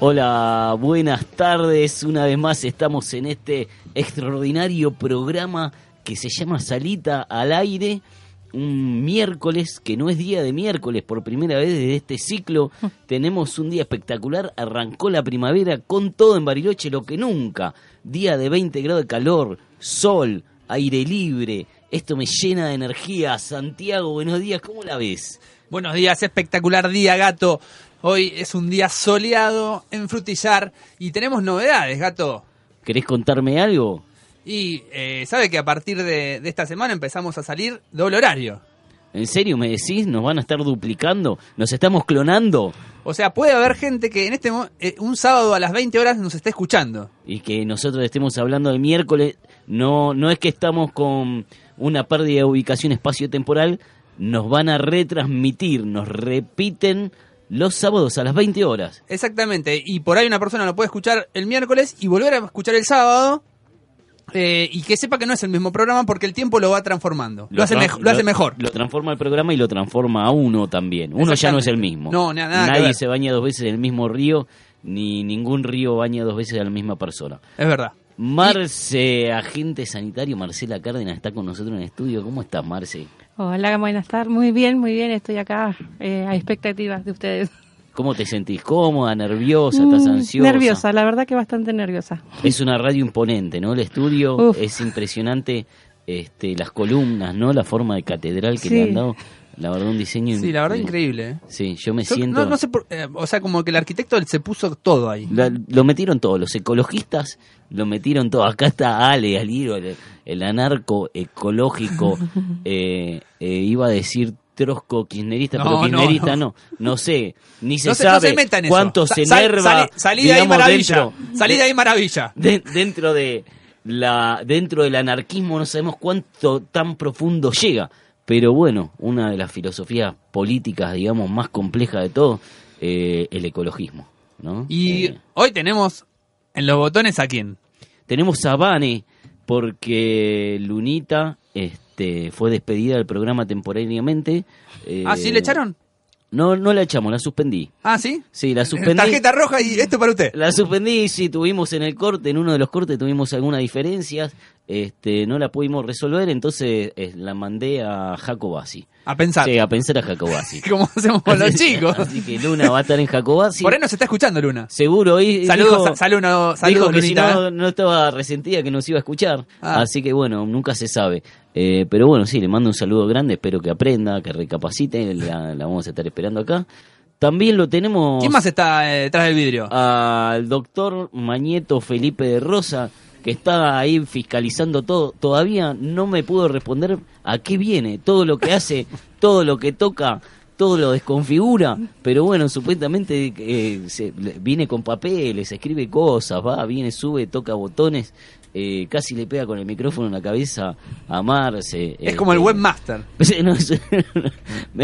Hola, buenas tardes. Una vez más estamos en este extraordinario programa que se llama Salita al aire. Un miércoles, que no es día de miércoles, por primera vez desde este ciclo, tenemos un día espectacular. Arrancó la primavera con todo en Bariloche, lo que nunca. Día de 20 grados de calor, sol, aire libre. Esto me llena de energía. Santiago, buenos días, ¿cómo la ves? Buenos días, espectacular día, gato. Hoy es un día soleado en Frutillar y tenemos novedades, gato. ¿Querés contarme algo? Y eh, sabe que a partir de, de esta semana empezamos a salir doble horario. ¿En serio me decís? ¿Nos van a estar duplicando? ¿Nos estamos clonando? O sea, puede haber gente que en este eh, un sábado a las 20 horas nos esté escuchando. Y que nosotros estemos hablando de miércoles, no, no es que estamos con una pérdida de ubicación espacio-temporal, nos van a retransmitir, nos repiten los sábados a las 20 horas. Exactamente. Y por ahí una persona lo puede escuchar el miércoles y volver a escuchar el sábado. eh, y que sepa que no es el mismo programa porque el tiempo lo va transformando. Lo, hace, mejo- lo hace mejor. Lo transforma el programa y lo transforma a uno también. Uno ya no es el mismo. No, na- nada Nadie se baña dos veces en el mismo río, ni ningún río baña dos veces a la misma persona. Es verdad. Marce, agente sanitario, Marcela Cárdenas, está con nosotros en el estudio. ¿Cómo estás, Marce? Hola, buenas tardes. Muy bien, muy bien. Estoy acá eh, a expectativas de ustedes. ¿Cómo te sentís? ¿Cómoda, nerviosa? ¿Estás Mm, ansiosa? Nerviosa, la verdad que bastante nerviosa. Es una radio imponente, ¿no? El estudio Uf. es impresionante, este, las columnas, ¿no? La forma de catedral que Sí. le han dado. La verdad, un diseño... Sí, la verdad in- increíble. ¿eh? Sí, yo me Yo siento... no, no sé por- eh, o sea, como que el arquitecto se puso todo ahí. La- lo metieron todos, los ecologistas lo metieron todo. Acá está Ale, Aliro, el, el anarco ecológico, eh, eh, iba a decir trosco kirchnerista, No, pero no, kirchnerista no. no. no, sé, ni se no, se, no sabe se eso. cuánto Sa- se enerva, salí- de ahí maravilla. salí de ahí maravilla. de- dentro de la dentro del anarquismo no sabemos cuánto tan profundo llega pero bueno una de las filosofías políticas digamos más complejas de todo eh, el ecologismo ¿no? Y Eh, hoy tenemos en los botones a quién. tenemos a Vane porque Lunita este fue despedida del programa temporariamente eh, Ah, ¿sí le echaron? No no la echamos la suspendí Ah, ¿sí? sí la suspendí Tarjeta roja y esto para usted. La suspendí, sí, tuvimos en el corte, en uno de los cortes tuvimos algunas diferencias, este, no la pudimos resolver, entonces eh, la mandé a Jacobasi. A pensar. Sí, a pensar a Jacobasi. Como hacemos con los chicos. Así que Luna va a estar en Jacobasi. Por ahí nos está escuchando Luna. Seguro, hoy Saludos, dijo, sa- saludo- dijo que si no, no estaba resentida que nos iba a escuchar. Ah. Así que bueno, nunca se sabe. Eh, pero bueno, sí, le mando un saludo grande, espero que aprenda, que recapacite, la, la vamos a estar esperando acá. También lo tenemos ¿Quién más está eh, detrás del vidrio? al doctor Mañeto Felipe de Rosa, que está ahí fiscalizando todo. Todavía no me pudo responder a qué viene, todo lo que hace, todo lo que toca, todo lo desconfigura. Pero bueno, supuestamente eh, se- viene con papeles, escribe cosas, va, viene, sube, toca botones. Eh, casi le pega con el micrófono en la cabeza a Marce. es eh, como el eh, webmaster. No,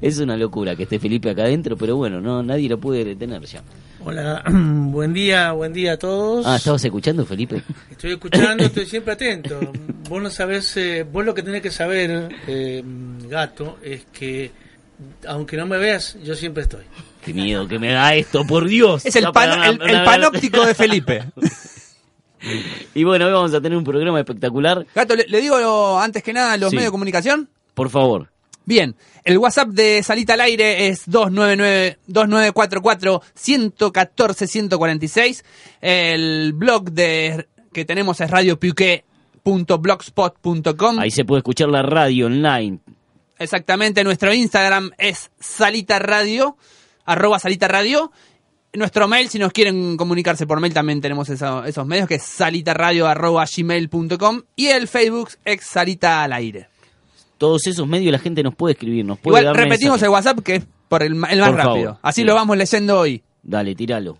es, una locura que esté Felipe acá adentro, pero bueno, no nadie lo puede detener ya. Hola, buen día, buen día a todos. Ah, ¿estabas escuchando, Felipe? Estoy escuchando, estoy siempre atento. Vos no sabés, eh, vos lo que tenés que saber, eh, gato, es que aunque no me veas, yo siempre estoy. Qué miedo que me da esto, por Dios. Es el, pan- el panóptico de Felipe. Y bueno, hoy vamos a tener un programa espectacular. Gato, le, le digo lo- antes que nada los Sí. medios de comunicación. Por favor. Bien, el WhatsApp de Salita al Aire es 299-2944-114-146. El blog de que tenemos es radiopiuque.blogspot.com. Ahí se puede escuchar la radio online. Exactamente, nuestro Instagram es Salita Radio, arroba Salita Radio. Nuestro mail, si nos quieren comunicarse por mail, también tenemos eso- esos medios, que es salitaradio arroba gmail.com y el Facebook ex Salita al Aire. Todos esos medios la gente nos puede escribir, nos puede Igual repetimos el. WhatsApp, que es por el, más Por favor, rápido. Así sí. lo vamos leyendo hoy. Dale, tíralo.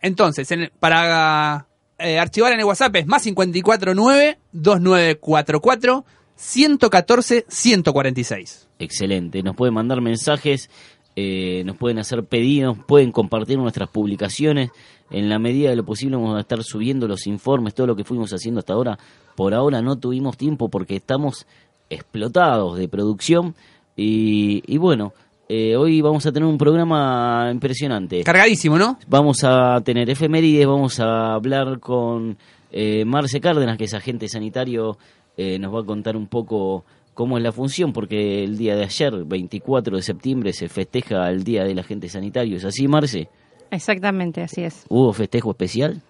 Entonces, en el- para eh, archivar en el WhatsApp es más 549 2944 114 146. Excelente. Nos pueden mandar mensajes, eh, nos pueden hacer pedidos, pueden compartir nuestras publicaciones. En la medida de lo posible vamos a estar subiendo los informes, todo lo que fuimos haciendo hasta ahora. Por ahora no tuvimos tiempo porque estamos explotados de producción y, y bueno, Eh, hoy vamos a tener un programa impresionante. Cargadísimo, ¿no? Vamos a tener efemérides, vamos a hablar con eh, Marce Cárdenas, que es agente sanitario, eh, nos va a contar un poco cómo es la función, porque el día de ayer, 24 de septiembre, se festeja el Día del Agente Sanitario. ¿Es así, Marce? Exactamente, así es. ¿Hubo festejo especial?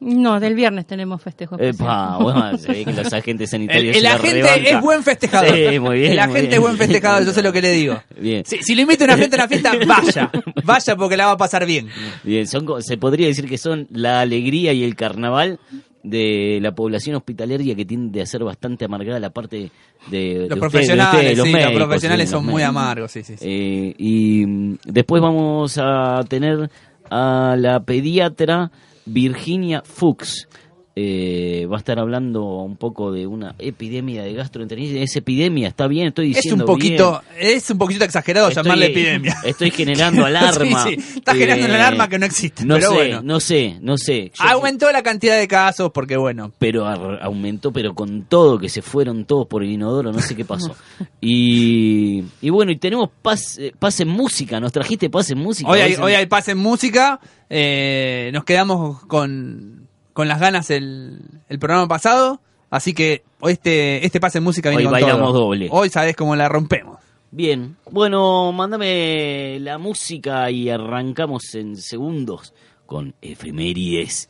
No, del viernes tenemos festejo especial. Epa, bueno, se ve que los agentes sanitarios El, el agente es buen festejador. Sí, muy bien, El muy agente bien. es buen festejador, yo sé lo que le digo. Bien. Si, si lo invita una gente a una fiesta, vaya. Vaya porque la va a pasar bien. Bien, son, co- se podría decir que son la alegría y el carnaval de la población hospitalaria que tiende a ser bastante amargada la parte de, Los profesionales, de los sí, médicos, los profesionales sí, son los muy amargos, sí, sí. sí. Eh, y mm, después vamos a tener a la pediatra Virginia Fuchs. Eh, va a estar hablando un poco de una epidemia de gastroenteritis. Es epidemia, está bien, estoy es diciendo un poquito, bien. es un poquito exagerado Estoy- llamarle epidemia. Estoy generando alarma. Sí, sí, está generando una alarma que no existe, No pero sé, bueno. no sé, no sé. Yo- Aumentó la cantidad de casos porque bueno, pero aumentó, pero con todo, que se fueron todos por el inodoro, no sé qué pasó. Y, y bueno, y tenemos pase, pase en música, nos trajiste pase en música. hoy hay, Hoy hoy hay pase en música, eh, nos quedamos con, con las ganas el, el programa pasado, así que hoy este, este pase en música viene Hoy con bailamos todo. doble. Hoy sabés cómo la rompemos. Bien, bueno, mándame la música y arrancamos en segundos con efemérides.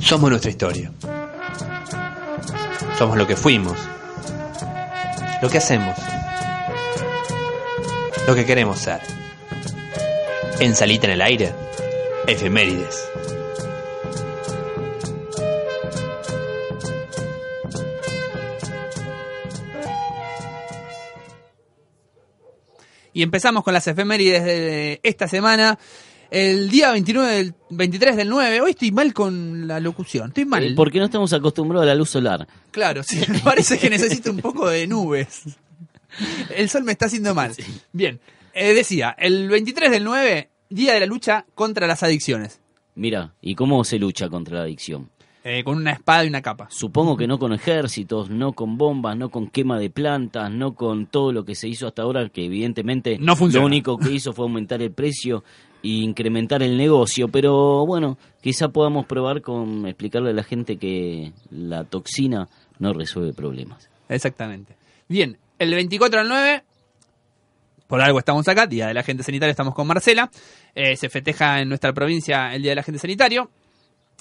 Somos nuestra historia. Somos lo que fuimos. Lo que hacemos. Lo que queremos ser. En Salita en el Aire. Efemérides. Y empezamos con las efemérides de esta semana. El día 29 del 23 del 9. Hoy estoy mal con la locución. Estoy mal. Eh, Porque no estamos acostumbrados a la luz solar. Claro, sí. me Parece que necesito un poco de nubes. El sol me está haciendo mal. Bien. eh, decía, el 23 del 9, día de la lucha contra las adicciones. Mira, ¿y cómo se lucha contra la adicción? Eh, con una espada y una capa. Supongo que no con ejércitos, no con bombas, no con quema de plantas, no con todo lo que se hizo hasta ahora, que evidentemente No funciona. lo único que hizo fue aumentar el precio e incrementar el negocio. Pero bueno, quizá podamos probar con explicarle a la gente que la toxina no resuelve problemas. Exactamente. Bien, el 24 al 9, por algo estamos acá, Día del Agente Sanitario, estamos con Marcela. Eh, se festeja en nuestra provincia el Día del Agente Sanitario.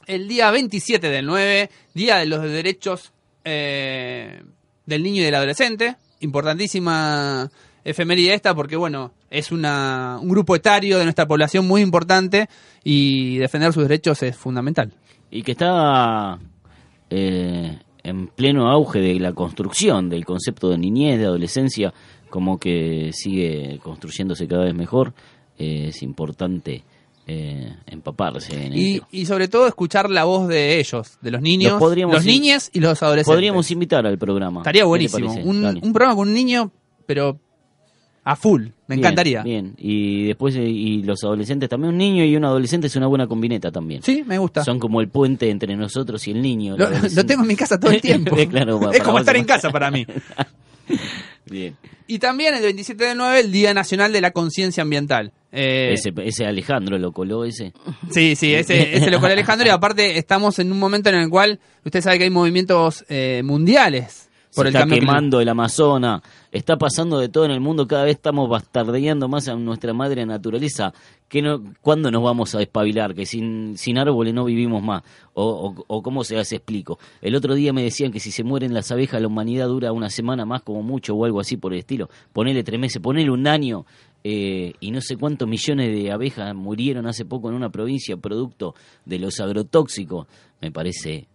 El día 27 del 9, Día de los Derechos eh, del Niño y del Adolescente. Importantísima efeméride esta porque, bueno, es una, un grupo etario de nuestra población muy importante y defender sus derechos es fundamental. Y que está eh, en pleno auge de la construcción del concepto de niñez, de adolescencia, como que sigue construyéndose cada vez mejor. Eh, es importante eh, empaparse en Y, ello. y sobre todo escuchar la voz de ellos, de los niños, Los podríamos los in- niñes y los adolescentes. Podríamos invitar al programa. Estaría ¿Qué te buenísimo. Un, un programa con un niño, pero a full. Me Bien, encantaría. Bien, y después eh, y los adolescentes también. Un niño y un adolescente es una buena combineta también. Sí, me gusta. Son como el puente entre nosotros y el niño. Lo, lo tengo en mi casa todo el tiempo. Claro, es como estar es en casa para mí. Bien. Y también el 27 de 9, el Día Nacional de la Conciencia Ambiental. Eh, Ese, ese Alejandro lo coló ese. Sí, sí, ese, ese lo con Alejandro y aparte estamos en un momento en el cual usted sabe que hay movimientos eh, mundiales por se el está cambio quemando el Amazonas, está pasando de todo en el mundo, cada vez estamos bastardeando más a nuestra madre naturaleza. que no, ¿Cuándo nos vamos a despabilar? Que sin, sin árboles no vivimos más. O, o, o cómo se las explico. El otro día me decían que si se mueren las abejas, la humanidad dura una semana más como mucho o algo así por el estilo. Ponele tres meses, ponele un año. eh, y no sé cuántos millones de abejas murieron hace poco en una provincia producto de los agrotóxicos. Me parece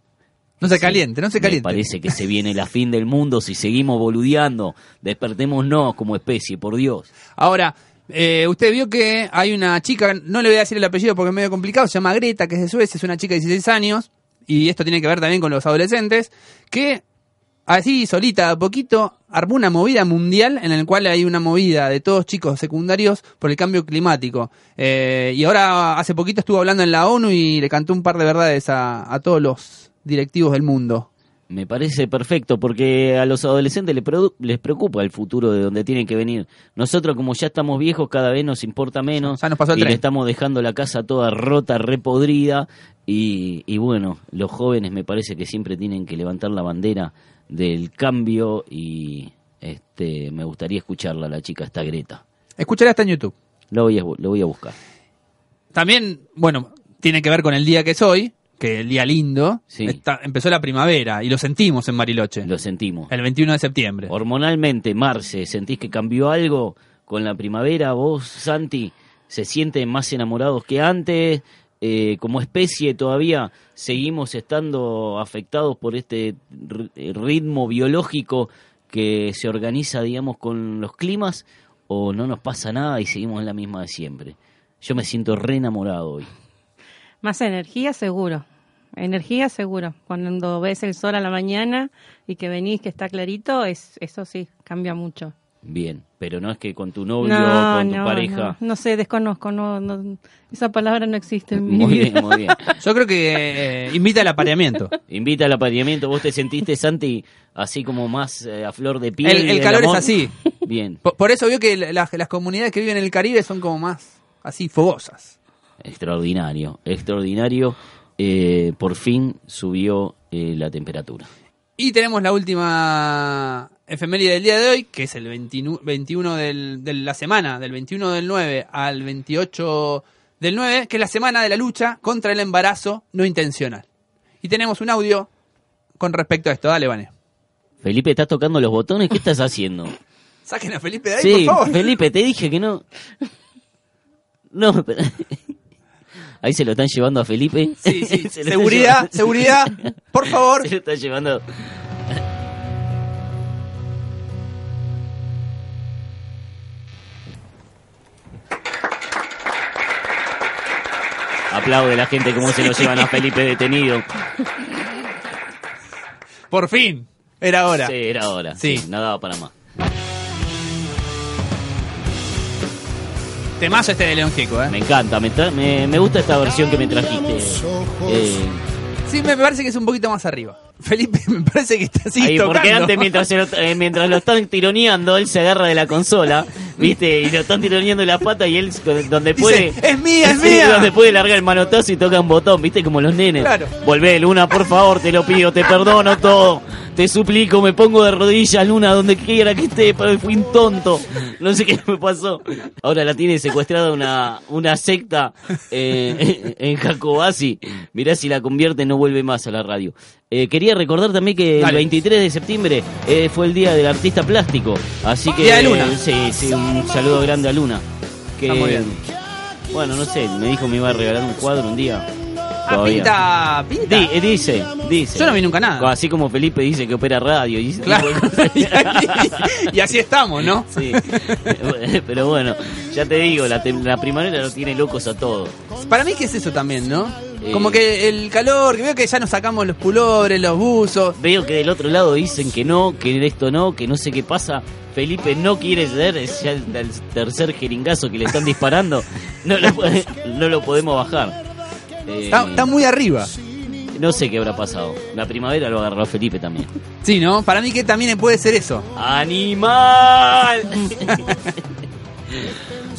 No se caliente, no se Me caliente. parece que se viene la fin del mundo si seguimos boludeando. Despertémonos como especie, por Dios. Ahora, eh, usted vio que hay una chica, no le voy a decir el apellido porque es medio complicado, se llama Greta, que es de Suecia, es una chica de 16 años, y esto tiene que ver también con los adolescentes, que así solita, a poquito, armó una movida mundial en la cual hay una movida de todos chicos secundarios por el cambio climático. Eh, y ahora, hace poquito estuvo hablando en la ONU y le cantó un par de verdades a, a todos los directivos del mundo. Me parece perfecto porque a los adolescentes les, preocupa el futuro de donde tienen que venir. Nosotros como ya estamos viejos cada vez nos importa menos Ya nos pasó el y tren. le estamos dejando la casa toda rota, repodrida y, y bueno, los jóvenes me parece que siempre tienen que levantar la bandera del cambio y este me gustaría escucharla la chica esta Greta. Escucharé hasta en YouTube. Lo voy a, lo voy a buscar. También, bueno, tiene que ver con el día que es hoy, que el día lindo. Sí. Está- empezó la primavera y lo sentimos en Bariloche. Lo sentimos. El 21 de septiembre. Hormonalmente, Marce, ¿sentís que cambió algo con la primavera? ¿Vos, Santi, se sienten más enamorados que antes? Eh, como especie todavía seguimos estando afectados por este ri- ritmo biológico que se organiza, digamos, con los climas, o no nos pasa nada y seguimos en la misma de siempre. Yo me siento re enamorado hoy. Más energía seguro. Energía seguro. Cuando ves el sol a la mañana y que venís que está clarito, es eso sí, cambia mucho. Bien, pero no es que con tu novio, con tu pareja. No, no sé, desconozco, no, no, esa palabra no existe en mi Muy vida. bien, muy bien. Yo creo que eh, invita al apareamiento. Invita al apareamiento. ¿Vos te sentiste, Santi, así como más eh, a flor de piel? El, calor es así. Bien, Por, por eso veo que la- las, las comunidades que viven en el Caribe son como más así fogosas. extraordinario, extraordinario. Eh, por fin subió eh, la temperatura. Y tenemos la última efeméride del día de hoy, que es el 21, 21 del- de la semana, del 21 del 9 al 28 del 9, que es la semana de la lucha contra el embarazo no intencional. Y tenemos un audio con respecto a esto. Dale, Vane. Felipe, ¿estás tocando los botones? ¿Qué estás haciendo? Saquen a Felipe de ahí, sí, por favor. Felipe, te dije que no. No, pero... Ahí se lo están llevando a Felipe. Sí, sí. Se seguridad, seguridad, por favor. Se lo están llevando. Aplaude la gente como se lo llevan a Felipe detenido. Por fin. Era hora. Sí, era hora. Sí. Sí. no daba para más. Temazo este de León Gieco, ¿eh? Me encanta, me, me gusta esta versión que me trajiste. Eh, Sí, me parece que es un poquito más arriba. Felipe, me parece que está así ahí, tocando. porque antes mientras, lo- eh, mientras lo están tironeando, él se agarra de la consola, ¿viste? Y lo están tironeando la pata y él donde puede... Dice, es mía, es Sí, mía. donde puede largar el manotazo y toca un botón, ¿viste? Como los nenes. Claro. Volvé, Luna, por favor, te lo pido, te perdono todo. Te suplico, me pongo de rodillas, Luna, donde quiera que esté, pero fui un tonto. No sé qué me pasó. Ahora la tiene secuestrada una, una secta eh, en Jacobasi. Mirá si la convierte, no vuelve más a la radio. Eh, quería recordar también que Dale. el 23 de septiembre eh, fue el día del artista plástico. Así que. Día de Luna. Sí, sí, un saludo grande a Luna. Que, Está muy bien. Bueno, no sé, me dijo que me iba a regalar un cuadro un día. Ah, pinta, pinta. Di- eh, dice, dice. Yo no vi nunca nada. Así como Felipe dice que opera radio. Y, Claro. y así estamos, ¿no? Sí. Pero bueno, ya te digo, la, tem- la primavera lo tiene locos a todos. Para mí que es eso también, ¿no? Eh. Como que el calor, que veo que ya nos sacamos los pulobres, los buzos. Veo que del otro lado dicen que no, que esto no, que no sé qué pasa. Felipe no quiere ceder, es ya el, el tercer jeringazo que le están disparando. No lo, puede- no lo podemos bajar. Eh, Está, está muy arriba. No sé qué habrá pasado. La primavera lo agarró Felipe también. Sí, ¿no? Para mí que también puede ser eso. ¡Animal!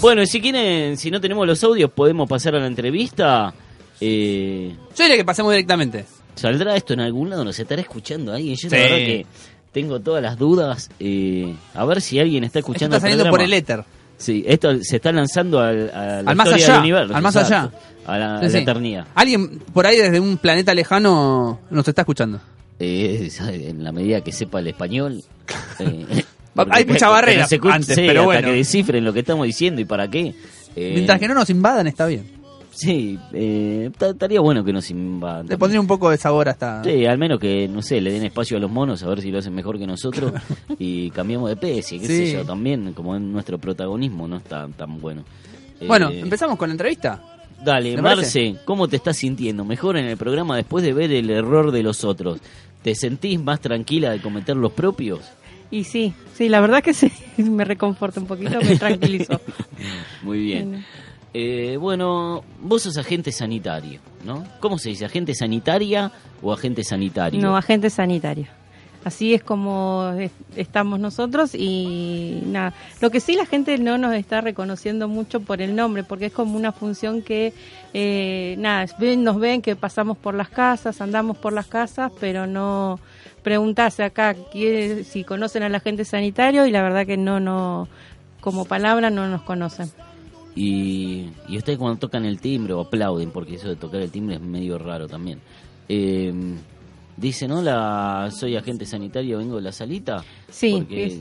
bueno, y si quieren, si no tenemos los audios, podemos pasar a la entrevista. Eh, Yo diría que pasemos directamente. ¿Saldrá esto en algún lado? ¿Nos estará escuchando alguien? Yo Sí. la verdad que tengo todas las dudas. eh, a ver si alguien está Esto escuchando está saliendo por el éter. Sí, esto se está lanzando al, a la Al más allá, del universo. al más allá. A la, Sí, a la sí. eternidad. Alguien por ahí desde un planeta lejano nos está escuchando. Eh, en la medida que sepa el español. eh, Hay mucha barrera se antes, sí, pero hasta bueno. que descifren lo que estamos diciendo y para qué. Eh, Mientras que no nos invadan, está bien. Sí, eh, ta- estaría bueno que nos invadan. Le pondría un poco de sabor hasta. Sí, al menos que, no sé, le den espacio a los monos a ver si lo hacen mejor que nosotros y cambiamos de especie, qué sé yo, también como en nuestro protagonismo no está tan bueno. Bueno, empezamos con la entrevista. Dale, ¿Me Marce, ¿cómo te estás sintiendo? Mejor en el programa después de ver el error de los otros. ¿Te sentís más tranquila de cometer los propios? Y sí, sí, la verdad que sí, me reconforta un poquito, me tranquilizó. Muy bien. Bueno. Eh, bueno, vos sos agente sanitario, ¿no? ¿Cómo se dice? ¿Agente sanitaria o agente sanitario? No, agente sanitario. Así es como es- estamos nosotros y nada. Lo que sí la gente no nos está reconociendo mucho por el nombre, porque es como una función que, eh, nada, nos ven que pasamos por las casas, andamos por las casas, pero no preguntarse acá si conocen al agente sanitario y la verdad que no, no, como palabra no nos conocen. Y, y ustedes cuando tocan el timbre o aplauden, porque eso de tocar el timbre es medio raro también. Eh, dicen, hola, soy agente sanitario, vengo de la salita. Sí, Porque- es-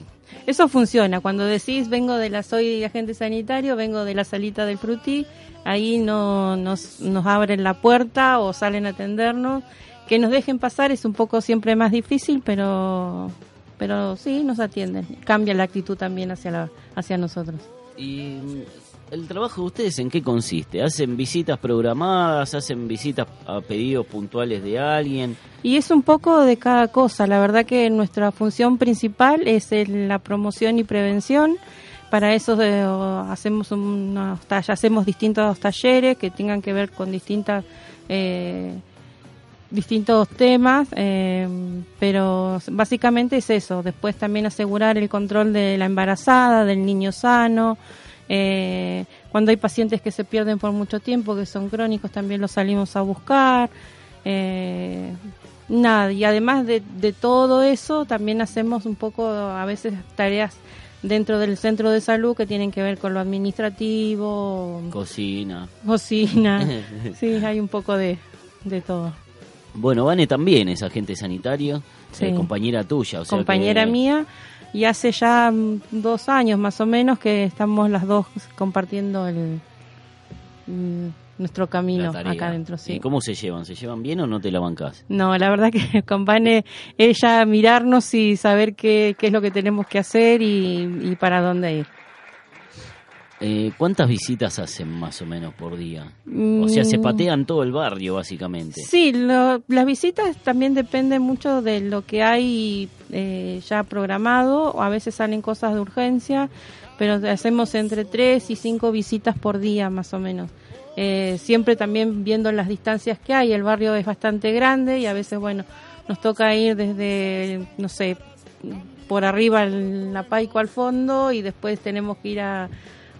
eso funciona. Cuando decís vengo de la, soy agente sanitario, vengo de la salita del frutí, ahí no nos, nos abren la puerta o salen a atendernos. Que nos dejen pasar es un poco siempre más difícil, pero, pero sí, nos atienden. Cambia la actitud también hacia, la, hacia nosotros. ¿Y el trabajo de ustedes en qué consiste? ¿Hacen visitas programadas? ¿Hacen visitas a pedidos puntuales de alguien? Y es un poco de cada cosa. La verdad que nuestra función principal es la promoción y prevención. Para eso eh, hacemos unos hacemos distintos talleres que tengan que ver con distintas eh, distintos temas, eh, pero básicamente es eso. Después también asegurar el control de la embarazada, del niño sano. Eh, cuando hay pacientes que se pierden por mucho tiempo, que son crónicos, también los salimos a buscar. Eh, nada, y además de, de todo eso, también hacemos un poco, a veces, tareas dentro del centro de salud que tienen que ver con lo administrativo, Cocina. cocina. sí, hay un poco de, de todo. Bueno, Vane también es agente sanitario, Sí. eh, compañera tuya. O sea Compañera que- mía, y hace ya dos años más o menos que estamos las dos compartiendo el mm, nuestro camino acá adentro. Sí. ¿Y cómo se llevan? ¿Se llevan bien o no te la bancás? No, la verdad que convane ella mirarnos y saber qué, qué es lo que tenemos que hacer y, y para dónde ir. Eh, ¿Cuántas visitas hacen más o menos por día? O sea, se Mm, patean todo el barrio, básicamente. Sí, lo- las visitas también dependen mucho de lo que hay eh, ya programado, o a veces salen cosas de urgencia, pero hacemos entre tres y cinco visitas por día más o menos. Eh, siempre también viendo las distancias que hay, el barrio es bastante grande y a veces, bueno, nos toca ir desde, no sé, por arriba en La Paico al fondo y después tenemos que ir a,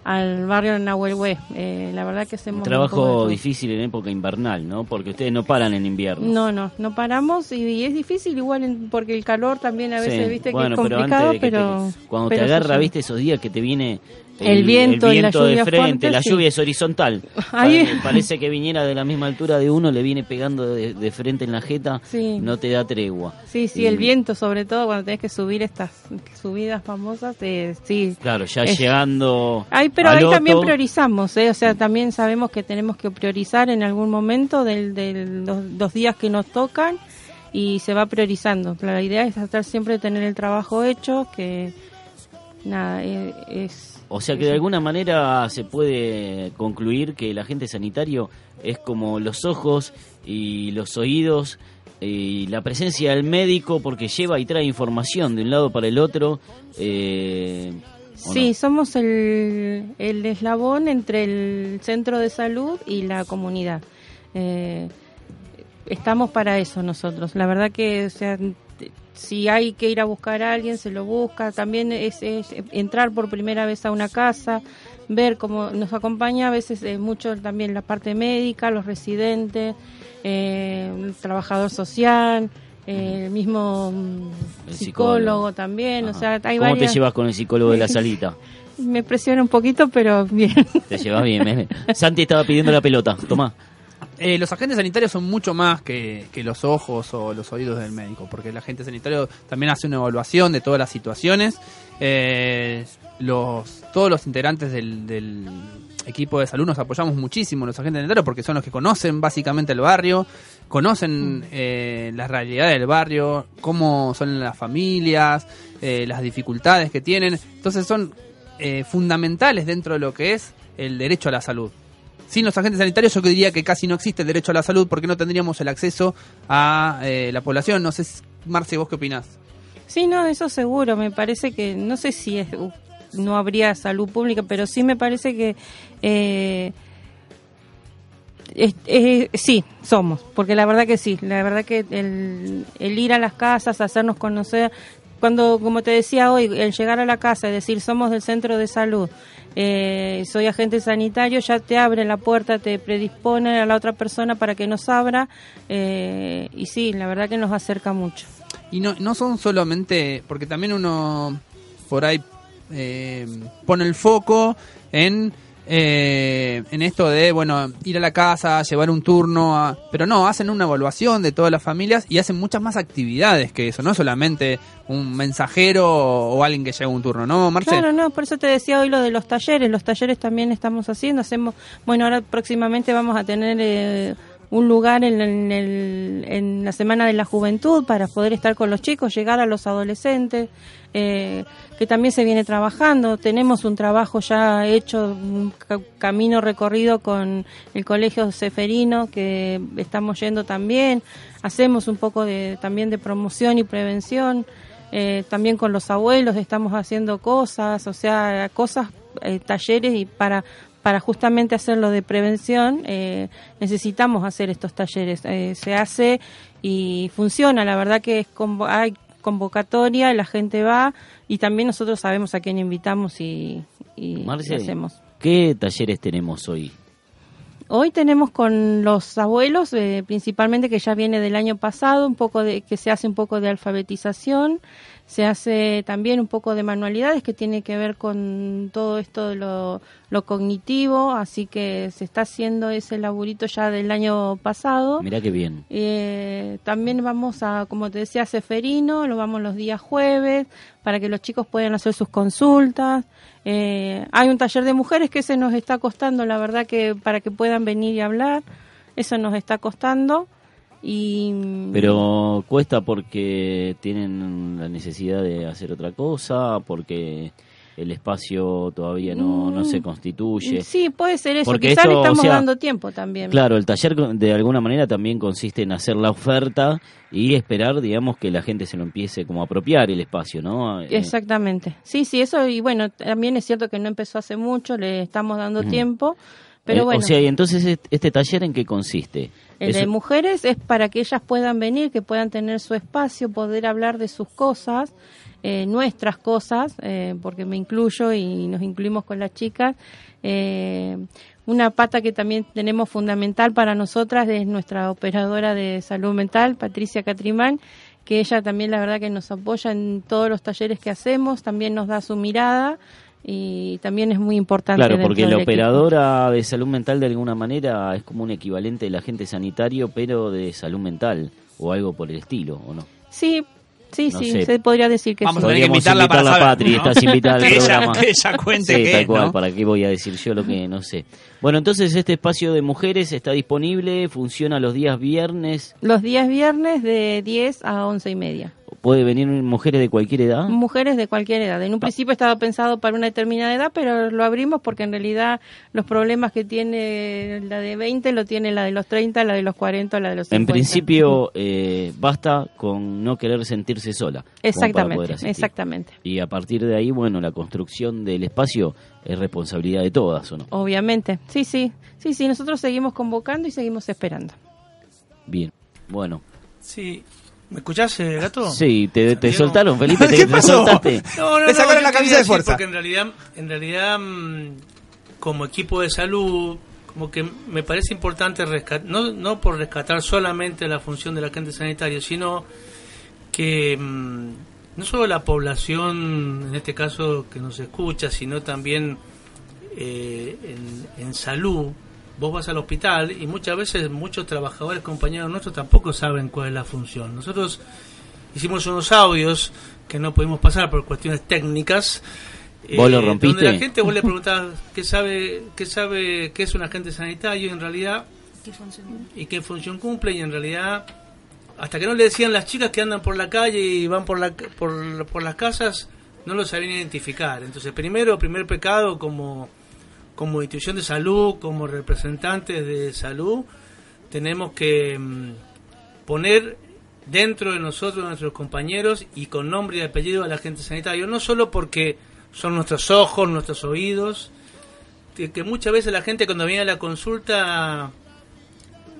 al barrio Nahuelhue. Eh, la verdad que hacemos Un trabajo difícil en época invernal, ¿no? Porque ustedes no paran en invierno. No, no, no paramos y, y es difícil igual en- porque el calor también a veces, Sí, viste, bueno, que es pero antes complicado, de que te- pero... cuando pero te agarra, viste, esos días que te viene El viento y la de frente, fuerte, la sí. lluvia es horizontal. Ahí- Pare- Parece que viniera de la misma altura de uno, le viene pegando de, de frente en la jeta, Sí. no te da tregua. Sí, sí, Y- el viento sobre todo cuando tenés que subir estas subidas famosas, eh, sí. Claro, ya Es- llegando. Ay, pero al ahí también priorizamos, ¿eh? o sea, también sabemos que tenemos que priorizar en algún momento de los, los días que nos tocan y se va priorizando. La idea es tratar siempre de tener el trabajo hecho, que nada, eh, es... O sea que de alguna manera se puede concluir que el agente sanitario es como los ojos y los oídos y la presencia del médico porque lleva y trae información de un lado para el otro. eh, ¿o Sí, no? somos el, el eslabón entre el centro de salud y la comunidad. Eh, estamos para eso nosotros. La verdad que, o sea, si hay que ir a buscar a alguien, se lo busca. También es, es entrar por primera vez a una casa, ver cómo nos acompaña a veces eh, mucho también la parte médica, los residentes, eh, el trabajador social. eh, el mismo mm, El psicólogo, psicólogo. también, o sea, hay ¿Cómo varias... te llevas con el psicólogo de la salita? Me presiona un poquito, pero bien. Te llevas bien. ¿eh? Santi estaba pidiendo la pelota. Tomá. Eh, los agentes sanitarios son mucho más que, que los ojos o los oídos del médico, porque el agente sanitario también hace una evaluación de todas las situaciones. Eh, los, todos los integrantes del, del equipo de salud nos apoyamos muchísimo, los agentes sanitarios, porque son los que conocen básicamente el barrio, conocen eh, las realidades del barrio, cómo son las familias, eh, las dificultades que tienen. Entonces son eh, fundamentales dentro de lo que es el derecho a la salud. Sin los agentes sanitarios yo diría que casi no existe el derecho a la salud porque no tendríamos el acceso a eh, la población. No sé, Marce, ¿vos qué opinás? Sí, no, eso seguro. Me parece que, no sé si es uh, no habría salud pública, pero sí me parece que eh, sí, somos, porque la verdad que sí, la verdad que el, el ir a las casas, hacernos conocer, cuando, como te decía hoy, el llegar a la casa y decir somos del centro de salud, eh, soy agente sanitario, ya te abre la puerta, te predispone a la otra persona para que nos abra, eh, y sí, la verdad que nos acerca mucho. Y no, no son solamente, porque también uno por ahí eh, pone el foco en, eh, en esto de, bueno, ir a la casa, llevar un turno, a- pero no, hacen una evaluación de todas las familias y hacen muchas más actividades que eso, no solamente un mensajero o, alguien que lleva un turno, ¿no, Marce? Claro, no, por eso te decía hoy lo de los talleres. Los talleres también estamos haciendo. Hacemos, bueno, ahora próximamente vamos a tener eh, un lugar en, en el- en la Semana de la Juventud para poder estar con los chicos, llegar a los adolescentes, eh, que también se viene trabajando. Tenemos un trabajo ya hecho, un ca- camino recorrido con el Colegio Ceferino, que estamos yendo también. Hacemos un poco de, también de promoción y prevención. Eh, también con los abuelos estamos haciendo cosas, o sea, cosas, eh, talleres y para para justamente hacerlo de prevención eh, necesitamos hacer estos talleres. Eh, se hace y funciona, la verdad que es convo- hay convocatoria, la gente va y también nosotros sabemos a quién invitamos y, y hacemos. ¿qué talleres tenemos hoy? Hoy tenemos con los abuelos, eh, principalmente que ya viene del año pasado, un poco de que se hace un poco de alfabetización, se hace también un poco de manualidades que tiene que ver con todo esto de lo, lo cognitivo, así que se está haciendo ese laburito ya del año pasado. Mirá qué bien. Eh, también vamos a, como te decía, Seferino, lo vamos los días jueves para que los chicos puedan hacer sus consultas. Eh, hay un taller de mujeres que se nos está costando, la verdad que para que puedan venir y hablar, eso nos está costando. Y Pero cuesta porque tienen la necesidad de hacer otra cosa, porque el espacio todavía no, no se constituye. Mm, sí, puede ser eso. Porque Quizás esto, le estamos o sea, dando tiempo también. Claro, el taller de alguna manera también consiste en hacer la oferta y esperar, digamos, que la gente se lo empiece como a apropiar el espacio, ¿no? Eh, Exactamente. Sí, sí, eso y bueno, también es cierto que no empezó hace mucho, le estamos dando tiempo, pero eh, bueno. O sea, y entonces est- este taller en qué consiste? El de mujeres es para que ellas puedan venir, que puedan tener su espacio, poder hablar de sus cosas, eh, nuestras cosas, eh, porque me incluyo y nos incluimos con las chicas. Eh, una pata que también tenemos fundamental para nosotras es nuestra operadora de salud mental, Patricia Catrimán, que ella también la verdad que nos apoya en todos los talleres que hacemos, también nos da su mirada y también es muy importante. Claro, porque la equipo. operadora de salud mental de alguna manera es como un equivalente del agente sanitario, pero de salud mental o algo por el estilo, ¿o no? Sí, sí, No sí, sé. se podría decir que Vamos sí. a tener que Podríamos invitarla para saber, Patri, ¿no? estás invitada al Que ella- programa. que ella cuente Sí, qué tal es, cual, ¿no? para qué voy a decir yo lo que no sé. Bueno, entonces este espacio de mujeres está disponible, funciona los días viernes, Los días viernes de 10 a 11 y media. Puede venir mujeres de cualquier edad. Mujeres de cualquier edad. En un principio estaba pensado para una determinada edad, pero lo abrimos porque en realidad los problemas que tiene la de 20 lo tiene la de los 30, la de los 40, la de los 50. En principio eh, basta con no querer sentirse sola. Exactamente, exactamente. Y a partir de ahí, bueno, la construcción del espacio es responsabilidad de todas, ¿o no? Obviamente. Sí, sí. Sí, sí, nosotros seguimos convocando y seguimos esperando. Bien, bueno. Sí. ¿Me escuchás, eh, gato? Sí, te, no. soltaron, Felipe, te, ¿Qué te pasó? soltaste. No, no, Le no, sacaron yo la camisa de fuerza. Porque en realidad, en realidad mm, como equipo de salud, como que me parece importante rescatar, no, no por rescatar solamente la función del agente sanitario, sino que mm, no solo la población, en este caso que nos escucha, sino también eh, en, en salud, vos vas al hospital y muchas veces muchos trabajadores, compañeros nuestros, tampoco saben cuál es la función. Nosotros hicimos unos audios que no pudimos pasar por cuestiones técnicas. eh, ¿Vos lo rompiste? Donde la gente vos le preguntabas qué sabe, qué sabe, qué es un agente sanitario y en realidad y qué función cumple y en realidad hasta que no le decían las chicas que andan por la calle y van por la por, por las casas no lo sabían identificar. Entonces, primero, primer pecado como como institución de salud, como representantes de salud, tenemos que mm, poner dentro de nosotros, nuestros compañeros, y con nombre y apellido al agente sanitario, no solo porque son nuestros ojos, nuestros oídos, que, que muchas veces la gente cuando viene a la consulta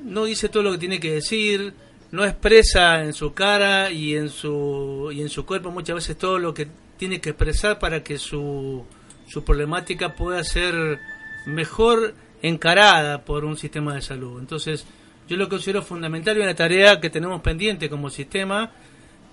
no dice todo lo que tiene que decir, no expresa en su cara y en su y en su cuerpo muchas veces todo lo que tiene que expresar para que su su problemática pueda ser mejor encarada por un sistema de salud. Entonces, yo lo considero fundamental y una tarea que tenemos pendiente como sistema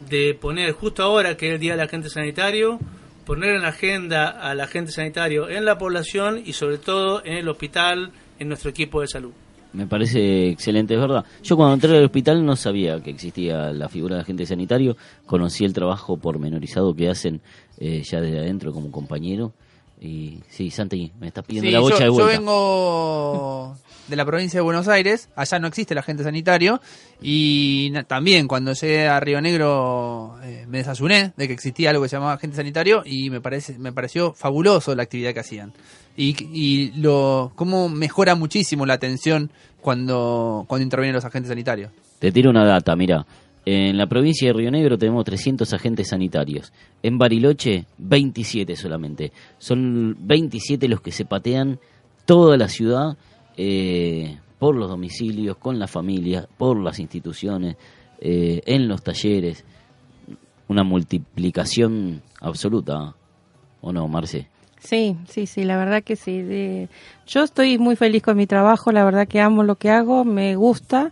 de poner justo ahora que es el Día del Agente Sanitario, poner en agenda al agente sanitario en la población y sobre todo en el hospital, en nuestro equipo de salud. Me parece excelente, es verdad. Yo cuando entré al hospital no sabía que existía la figura de agente sanitario, conocí el trabajo pormenorizado que hacen eh, ya desde adentro como compañero. Y sí, Santi, me estás pidiendo Sí, la bocha yo, de yo vuelta. vengo de la provincia de Buenos Aires, allá no existe el agente sanitario y también cuando llegué a Río Negro eh, me desayuné de que existía algo que se llamaba agente sanitario y me parece me pareció fabuloso la actividad que hacían y, y lo cómo mejora muchísimo la atención cuando cuando intervienen los agentes sanitarios. Te tiro una data, mira. En la provincia de Río Negro tenemos 300 agentes sanitarios. En Bariloche, 27 solamente. Son 27 los que se patean toda la ciudad eh, por los domicilios, con la familia, por las instituciones, eh, en los talleres. Una multiplicación absoluta. ¿O no, Marce? Sí, sí, sí, la verdad que sí. Yo estoy muy feliz con mi trabajo, la verdad que amo lo que hago, me gusta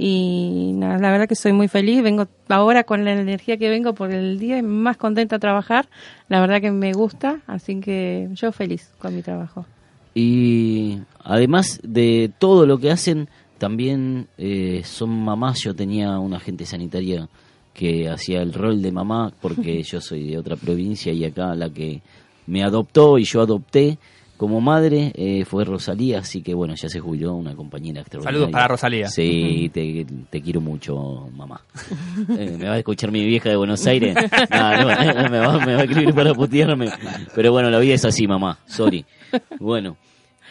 y nada, la verdad que soy muy feliz. Vengo ahora con la energía que vengo por el día y más contenta a trabajar. La verdad que me gusta, así que yo feliz con mi trabajo. Y además de todo lo que hacen, también eh, son mamás. Yo tenía una agente sanitaria que hacía el rol de mamá porque yo soy de otra provincia y acá la que me adoptó y yo adopté como madre eh, fue Rosalía, así que bueno, ya se jubiló una compañera extraordinaria. Saludos para Rosalía. Sí, te, te quiero mucho, mamá. Eh, ¿Me va a escuchar mi vieja de Buenos Aires? No, no, me, va, me va a escribir para putearme. Pero bueno, la vida es así, mamá. Sorry. Bueno,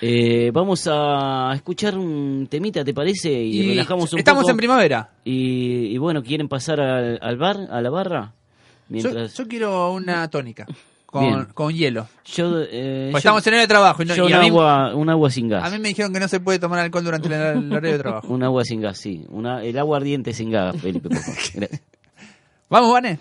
eh, vamos a escuchar un temita, ¿te parece? Y, Y relajamos un estamos poco. en primavera. Y, y bueno, ¿quieren pasar al, al bar, a la barra? Yo, Mientras yo quiero una tónica. Con, con hielo. yo, eh, Pues yo- estamos en hora de trabajo y, no- yo y un, a, mí, agua, un agua sin gas. a mí me dijeron que no se puede tomar alcohol durante el, el horario de trabajo. Un agua sin gas, sí. Una, el agua ardiente sin gas, Felipe, por favor. Gracias. Vamos, Vane.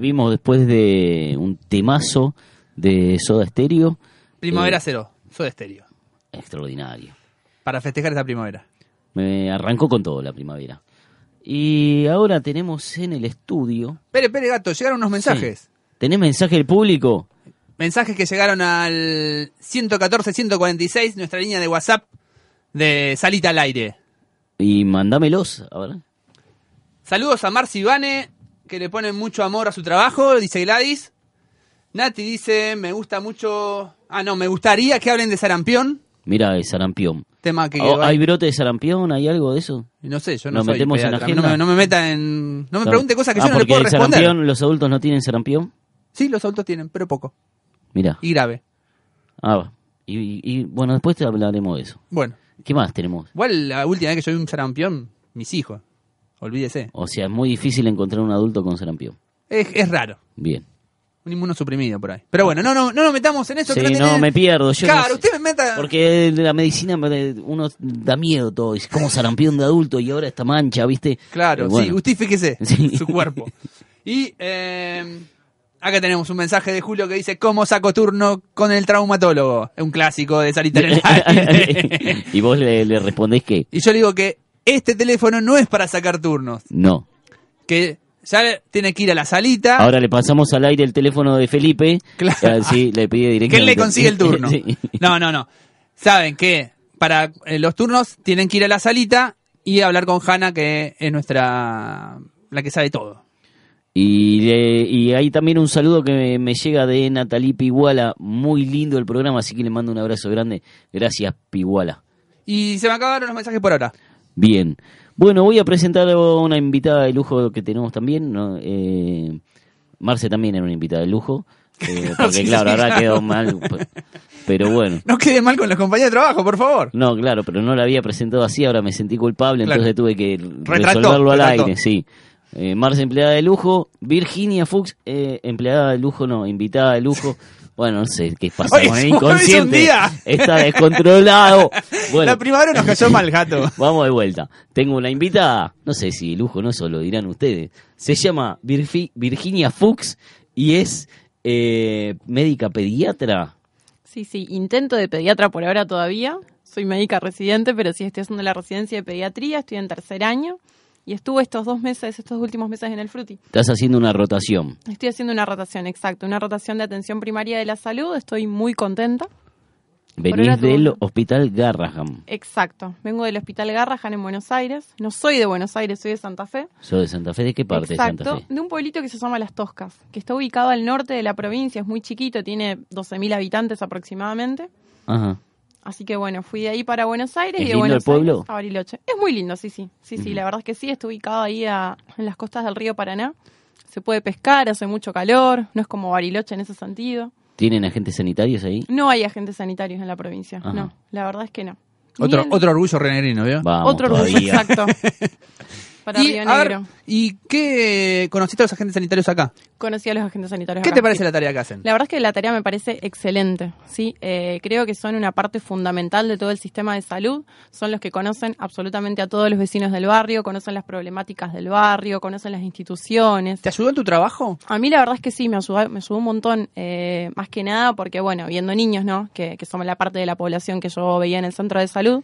Volvimos después de un temazo de Soda Stereo. Primavera Eh, cero, soy de estéreo. Extraordinario. Para festejar esta primavera. Me arrancó con todo la primavera. Y ahora tenemos en el estudio. Pere, pere, gato, llegaron unos mensajes. ¿Tenés mensaje del público? Mensajes que llegaron al 114-146, nuestra línea de WhatsApp de Salita al Aire. Y mandámelos, a ver. Saludos a Marci Vane, que le ponen mucho amor a su trabajo, dice Gladys. Nati dice, me gusta mucho... Ah, no, me gustaría que hablen de sarampión. Mira, de sarampión. Tema que... Oh, ¿Hay brote de sarampión? ¿Hay algo de eso? No sé, yo no ¿Nos soy metemos en pediatra. agenda? No me, no me meta en... No me pregunte cosas que Ah, yo no le puedo el responder. sarampión, los adultos no tienen sarampión. Sí, los adultos tienen, pero poco. Mira. Y grave. Ah, va. y, y- y, bueno, después te hablaremos de eso. Bueno, ¿Qué más tenemos? igual la última vez que yo vi un sarampión, mis hijos. Olvídese. O sea, es muy difícil encontrar un adulto con sarampión. Es, es raro. Bien. Un inmunosuprimido por ahí. Pero bueno, no, no, no nos metamos en eso. Sí, que no, tiene- me pierdo. Yo no claro, sé. usted me meta... Porque la medicina me- uno da miedo todo. Dice, como sarampión de adulto y ahora esta mancha, ¿viste? Claro, bueno. sí, usted fíjese Sí. su cuerpo. Y eh, acá tenemos un mensaje de Julio que dice, ¿cómo saco turno con el traumatólogo? Es un clásico de Sarita y vos le, le respondés que y yo le digo que este teléfono no es para sacar turnos, no. que ya tiene que ir a la salita, Ahora le pasamos al aire el teléfono de Felipe. Claro. Sí, le pide que directamente. él le consigue el turno. Sí. No, no, no. Saben que para eh, los turnos tienen que ir a la salita y hablar con Hanna, que es nuestra... la que sabe todo. Y, le- y hay también un saludo que me, llega de Natalie Piguala. Muy lindo el programa, así que le mando un abrazo grande. Gracias, Piguala. Y se me acabaron los mensajes por ahora. Bien. Bueno, voy a presentar a una invitada de lujo que tenemos también. ¿no? Eh, Marce también era una invitada de lujo. eh, porque Sí, claro, sí, ahora claro. quedó mal. Pero bueno. No quede mal con los compañeros de trabajo, por favor. No, claro, pero no la había presentado así, ahora me sentí culpable, Claro. entonces tuve que Retrató, resolverlo al aire, sí. Eh, Marce, empleada de lujo, Virginia Fuchs, eh, empleada de lujo, no, invitada de lujo. Bueno, no sé qué pasa con el inconsciente. día. Está descontrolado. Bueno, La primavera nos cayó mal, gato. vamos de vuelta. Tengo una invitada, no sé si de lujo, no eso lo dirán ustedes. Se llama Virfi- Virginia Fuchs y es eh, médica pediatra. Sí, sí, intento de pediatra por ahora todavía. Soy médica residente, pero sí estoy haciendo la residencia de pediatría, estoy en tercer año y estuve estos dos meses, estos últimos meses en el Fruti. Estás haciendo una rotación. Estoy haciendo una rotación, exacto, una rotación de atención primaria de la salud, estoy muy contenta. Venís del todo- hospital Garraham. Exacto, vengo del Hospital Garrahan en Buenos Aires, no soy de Buenos Aires, soy de Santa Fe. ¿Sos de Santa Fe? ¿De qué parte Exacto, de Santa Fe? de un pueblito que se llama Las Toscas, que está ubicado al norte de la provincia, es muy chiquito, tiene 12.000 habitantes aproximadamente. Ajá. Así que bueno, fui de ahí para Buenos Aires ¿Es y de lindo Buenos el pueblo? Aires a Bariloche. Es muy lindo, sí, sí. Sí, sí, la verdad es que sí, está ubicado ahí a- en las costas del río Paraná. Se puede pescar, hace mucho calor, no es como Bariloche en ese sentido. ¿Tienen agentes sanitarios ahí? No hay agentes sanitarios en la provincia, Ajá. no, la verdad es que no. Otro, Bien. otro orgullo renegrino, ¿vio? Vamos Otro orgullo, todavía. exacto. Para y, Río ver. ¿y qué conociste a los agentes sanitarios acá? Conocí a los agentes sanitarios. ¿Qué acá. te parece la tarea que hacen? La verdad es que la tarea me parece excelente, ¿sí? Eh, creo que son una parte fundamental de todo el sistema de salud, son los que conocen absolutamente a todos los vecinos del barrio, conocen las problemáticas del barrio, conocen las instituciones. ¿Te ayudó en tu trabajo? A mí la verdad es que sí, me ayudó, me ayudó un montón, eh, más que nada porque, bueno, viendo niños, ¿no? Que, que somos la parte de la población que yo veía en el centro de salud,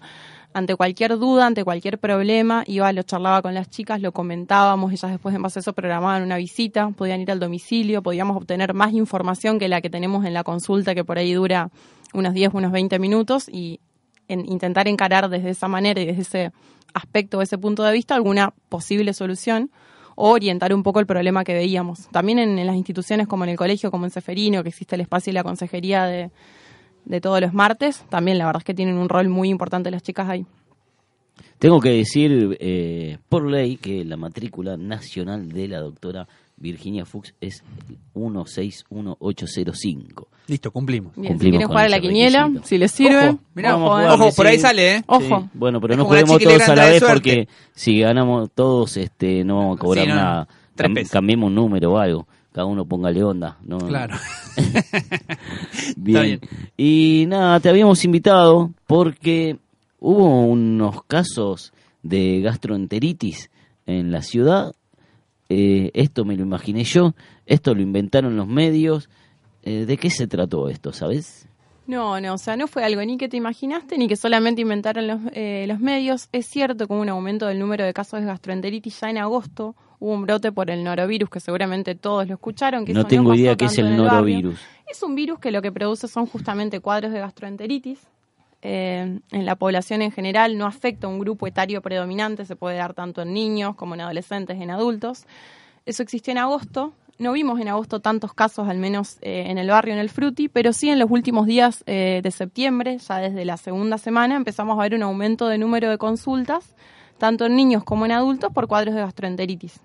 ante cualquier duda, ante cualquier problema, iba, lo charlaba con las chicas, lo comentábamos, ellas después en base a eso programaban una visita, podían ir al domicilio, podíamos obtener más información que la que tenemos en la consulta, que por ahí dura unos 10, unos 20 minutos, y en intentar encarar desde esa manera y desde ese aspecto, ese punto de vista, alguna posible solución o orientar un poco el problema que veíamos. También en, en las instituciones como en el colegio, como en Seferino, que existe el espacio y la consejería de, de todos los martes, también la verdad es que tienen un rol muy importante las chicas ahí. Tengo que decir eh, por ley que la matrícula nacional de la doctora Virginia Fuchs es 161805. Listo, cumplimos. Bien, si Cumplimos quieren con jugar a la quiniela, requisito. si les sirve, Ojo, mirá, ojo, vamos a jugar. Ojo, por ahí sale, ¿eh? Ojo. Sí, Bueno, pero Es no chiquilera todos a la vez porque si ganamos todos este no vamos a cobrar Sí, no, no. nada. Tres Cam- pesos. cambiemos un número o algo. Cada uno póngale onda. ¿no? Claro. Bien. bien. Y nada, te habíamos invitado porque hubo unos casos de gastroenteritis en la ciudad eh, esto me lo imaginé yo, esto lo inventaron los medios. Eh, ¿De qué se trató esto, sabes? No, no, o sea, no fue algo ni que te imaginaste ni que solamente inventaron los, eh, los medios. Es cierto que hubo un aumento del número de casos de gastroenteritis ya en agosto. Hubo un brote por el norovirus que seguramente todos lo escucharon. Que no tengo idea qué es el norovirus. Es un virus que lo que produce son justamente cuadros de gastroenteritis. Eh, en la población en general no afecta a un grupo etario predominante, se puede dar tanto en niños como en adolescentes, en adultos. Eso existió en agosto. No vimos en agosto tantos casos, al menos eh, en el barrio, en el Fruti, pero sí en los últimos días eh, de septiembre, ya desde la segunda semana, empezamos a ver un aumento de número de consultas, tanto en niños como en adultos, por cuadros de gastroenteritis.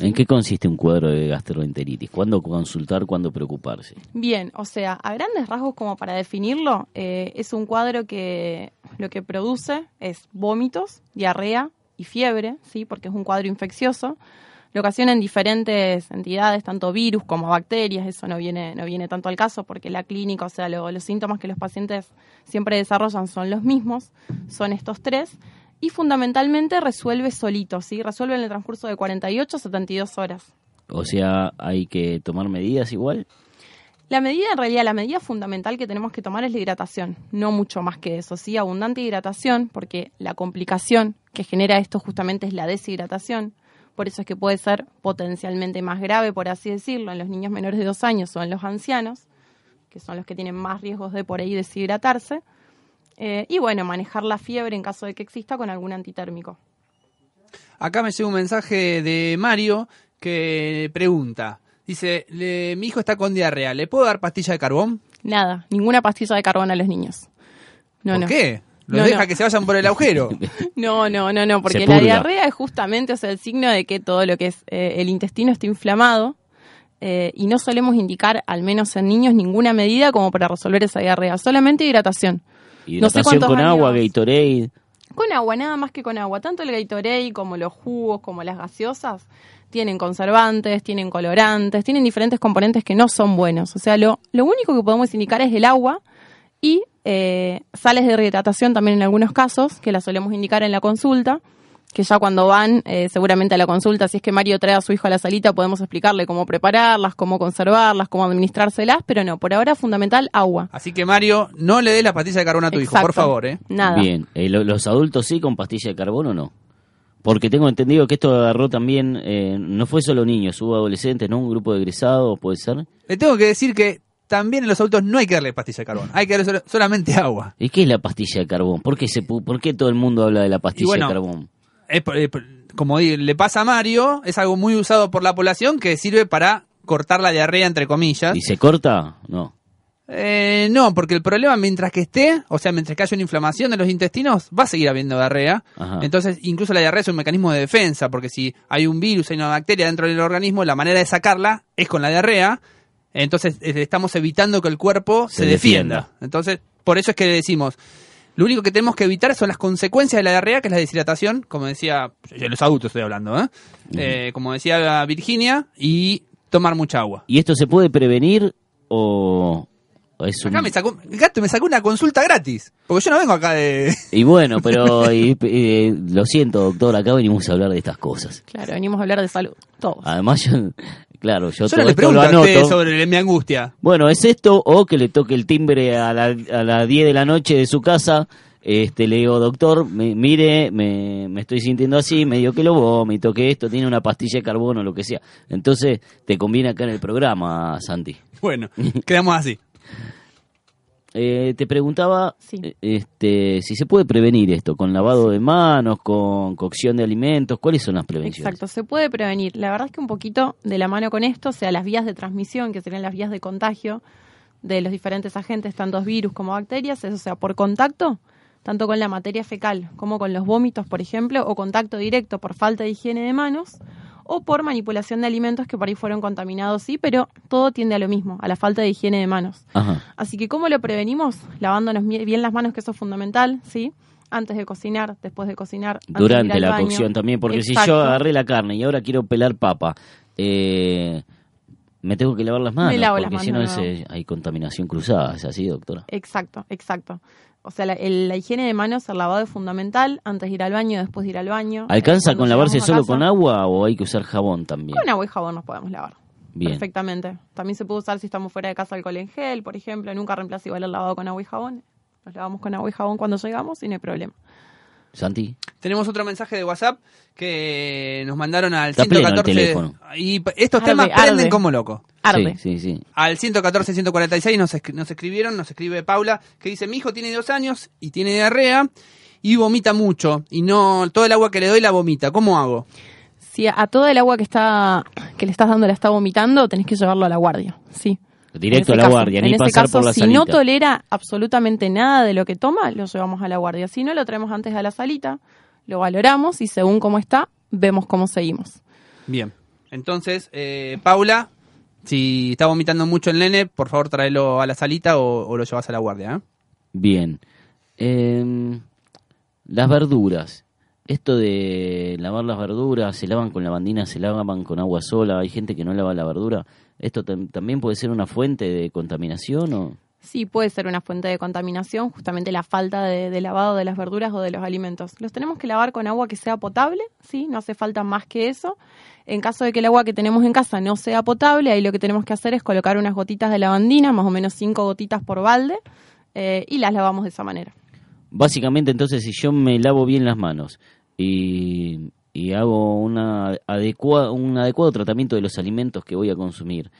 ¿En qué consiste un cuadro de gastroenteritis? ¿Cuándo consultar, cuándo preocuparse? Bien, o sea, a grandes rasgos como para definirlo, eh, es un cuadro que lo que produce es vómitos, diarrea y fiebre, ¿sí? porque es un cuadro infeccioso. Lo ocasionan diferentes entidades, tanto virus como bacterias, eso no viene, no viene tanto al caso porque la clínica, o sea, lo- los síntomas que los pacientes siempre desarrollan son los mismos, son estos tres, y fundamentalmente resuelve solito, ¿sí? resuelve en el transcurso de 48 a 72 horas. O sea, hay que tomar medidas igual. La medida, en realidad, la medida fundamental que tenemos que tomar es la hidratación, no mucho más que eso, sí, abundante hidratación, porque la complicación que genera esto justamente es la deshidratación, por eso es que puede ser potencialmente más grave, por así decirlo, en los niños menores de dos años o en los ancianos, que son los que tienen más riesgos de por ahí deshidratarse, Eh, y bueno, manejar la fiebre en caso de que exista con algún antitérmico. Acá me llega un mensaje de Mario que pregunta. Dice, "Le- mi hijo está con diarrea, ¿le puedo dar pastilla de carbón? Nada, ninguna pastilla de carbón a los niños. No, ¿Por no. qué? Los No, deja no. que se vayan por el agujero. No, no, no, no, porque la diarrea es justamente o sea, el signo de que todo lo que es eh, el intestino está inflamado eh, y no solemos indicar, al menos en niños, ninguna medida como para resolver esa diarrea, solamente hidratación. No sé Hidratación con agua, Gatorade. Con agua, nada más que con agua. Tanto el Gatorade como los jugos, como las gaseosas, tienen conservantes, tienen colorantes, tienen diferentes componentes que no son buenos. O sea, lo, lo único que podemos indicar es el agua y eh, sales de rehidratación también en algunos casos, que las solemos indicar en la consulta, que ya cuando van eh, seguramente a la consulta, si es que Mario trae a su hijo a la salita, podemos explicarle cómo prepararlas, cómo conservarlas, cómo administrárselas, pero no, por ahora fundamental agua. Así que Mario, no le des la pastilla de carbón a tu hijo, por favor, ¿eh? Nada. Bien, Eh, lo- ¿los adultos sí con pastilla de carbón o no? Porque tengo entendido que esto agarró también, eh, no fue solo niños, hubo adolescentes, ¿no? Un grupo de egresados, ¿puede ser? Le tengo que decir que también en los adultos no hay que darle pastilla de carbón, hay que darle solo- solamente agua. ¿Y qué es la pastilla de carbón? ¿Por qué, se, ¿Por qué todo el mundo habla de la pastilla bueno, de carbón? Es como le pasa a Mario, es algo muy usado por la población que sirve para cortar la diarrea, entre comillas. ¿Y se corta? No. Eh, no, porque el problema mientras que esté, o sea, mientras que haya una inflamación de los intestinos, va a seguir habiendo diarrea. Ajá. Entonces, incluso la diarrea es un mecanismo de defensa, porque si hay un virus, hay una bacteria dentro del organismo, la manera de sacarla es con la diarrea. Entonces, eh, estamos evitando que el cuerpo se, Se defienda. defienda. Entonces, por eso es que decimos, lo único que tenemos que evitar son las consecuencias de la diarrea, que es la deshidratación, como decía, de los adultos estoy hablando, ¿eh? Eh, como decía Virginia, y tomar mucha agua. ¿Y esto se puede prevenir o es un... Acá me sacó, Gato me sacó una consulta gratis. Porque yo no vengo acá de. Y bueno, pero y- eh, lo siento, doctor, acá venimos a hablar de estas cosas. Claro, venimos a hablar de salud, todos. Además, yo, claro, yo, Yo todo le esto lo anoto. sobre mi angustia. Bueno, es esto o que le toque el timbre a, la- a las 10 de la noche de su casa. Este, le digo, doctor, me- mire, me, me estoy sintiendo así, medio que lo vómito, que esto tiene una pastilla de carbono, lo que sea. Entonces, te conviene acá en el programa, Santi. Bueno, quedamos así. Eh, te preguntaba Sí. este, si se puede prevenir esto, con lavado de manos, con cocción de alimentos, ¿cuáles son las prevenciones? Exacto, se puede prevenir. La verdad es que un poquito de la mano con esto, o sea, las vías de transmisión, que serían las vías de contagio de los diferentes agentes, tanto virus como bacterias, es, o sea, por contacto, tanto con la materia fecal como con los vómitos, por ejemplo, o contacto directo por falta de higiene de manos, o por manipulación de alimentos que por ahí fueron contaminados, sí, pero todo tiende a lo mismo, a la falta de higiene de manos. Ajá. Así que, ¿cómo lo prevenimos? Lavándonos bien las manos, que eso es fundamental, ¿sí? Antes de cocinar, después de cocinar. antes de ir Durante al la baño. cocción también, porque si yo agarré la carne y ahora quiero pelar papa, eh, Me tengo que lavar las manos, Me lavo las porque si no es, eh, hay contaminación cruzada, ¿es así, doctora? Exacto, exacto. O sea, la, el- la higiene de manos, el lavado es fundamental, antes de ir al baño, después de ir al baño. ¿Alcanza Eh, con lavarse solo casa, con agua o hay que usar jabón también? Con agua y jabón nos podemos lavar. Bien. Perfectamente. También se puede usar si estamos fuera de casa alcohol en gel, por ejemplo. Nunca reemplaza igual el lavado con agua y jabón. Nos lavamos con agua y jabón cuando llegamos y no hay problema. Santi, Tenemos otro mensaje de WhatsApp que nos mandaron al Está pleno el 114. teléfono. y estos Arde, temas arde. prenden como loco. Arde. Sí, sí, sí. Al 114 146 nos, nos escribieron, nos escribe Paula, que dice, mi hijo tiene dos años y tiene diarrea y vomita mucho y no todo el agua que le doy la vomita. ¿Cómo hago? Si a, a toda el agua que está que le estás dando la está vomitando, tenés que llevarlo a la guardia. Sí. Directo En a ese la caso- guardia, en ni ese pasar caso, por la si salita. no tolera absolutamente nada de lo que toma, lo llevamos a la guardia. Si no, lo traemos antes a la salita, lo valoramos y según cómo está, vemos cómo seguimos. Bien. Entonces, eh, Paula, si está vomitando mucho el nene, por favor tráelo a la salita o, o lo llevas a la guardia. ¿eh? Bien. Em, las verduras. Esto de lavar las verduras, se lavan con lavandina, se lavan con agua sola. Hay gente que no lava la verdura. ¿Esto tam- también puede ser una fuente de contaminación o...? Sí, puede ser una fuente de contaminación, justamente la falta de, de lavado de las verduras o de los alimentos. Los tenemos que lavar con agua que sea potable, sí, no hace falta más que eso. En caso de que el agua que tenemos en casa no sea potable, ahí lo que tenemos que hacer es colocar unas gotitas de lavandina, más o menos cinco gotitas por balde, eh, y las lavamos de esa manera. Básicamente, entonces, si yo me lavo bien las manos y, y hago una adecua- un adecuado tratamiento de los alimentos que voy a consumir,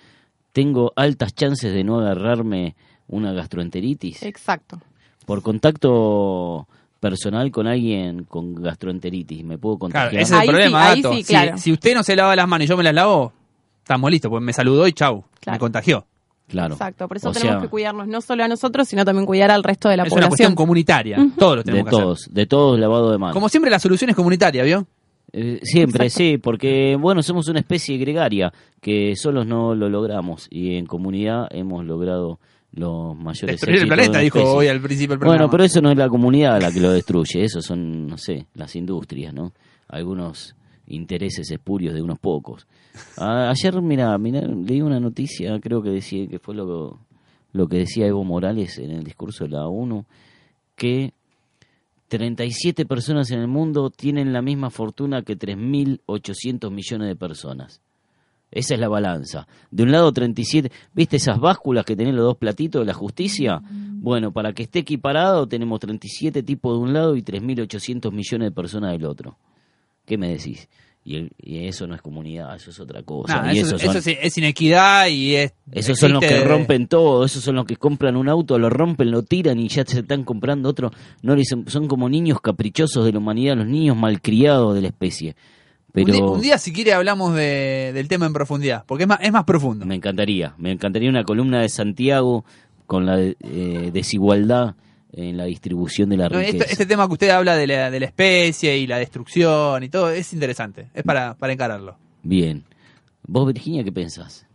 tengo altas chances de no agarrarme una gastroenteritis. Exacto. Por contacto personal con alguien con gastroenteritis, me puedo Claro, contagiar. ese es el problema, Gato. sí, claro. si, usted no se lava las manos y yo me las lavo, estamos listos, pues me saludó y chau, Claro. me contagió. Claro. Exacto, por eso O tenemos sea, que cuidarnos no solo a nosotros, sino también cuidar al resto de la es una cuestión población. comunitaria, todos lo De tenemos hacer. todos, de todos lavado de manos. Como siempre, la solución es comunitaria, ¿vio? Eh, siempre, sí, porque bueno, somos una especie gregaria que solos no lo logramos y en comunidad hemos logrado los mayores Destruir el de planeta, dijo hoy al principio del programa. Bueno, pero eso no es la comunidad la que lo destruye, eso son, no sé, las industrias, ¿no? Algunos intereses espurios de unos pocos. A- ayer, mira, mira, leí una noticia, creo que decía que fue lo, lo que decía Evo Morales en el discurso de la ONU, que 37 personas en el mundo tienen la misma fortuna que 3.800 millones de personas. Esa es la balanza. De un lado 37, ¿viste esas básculas que tienen los dos platitos de la justicia? Bueno, para que esté equiparado tenemos 37 tipos de un lado y 3.800 millones de personas del otro. ¿Qué me decís? Y, el- y eso no es comunidad, eso es otra cosa. Y eso, son, es inequidad y es... esos son los que rompen todo, esos son los que compran un auto, lo rompen, lo tiran y ya se están comprando otro. No dicen- son como niños caprichosos de la humanidad, los niños malcriados de la especie. Un, día, Pero un día, si quiere, hablamos de- del tema en profundidad, porque es más, es más profundo. me encantaría, me encantaría una columna de Santiago con la eh, desigualdad en la distribución de la No, riqueza. este tema que usted habla de la, de la especie y la destrucción y todo, es interesante, es para, para encararlo. Bien. ¿Vos, Virginia, qué pensás?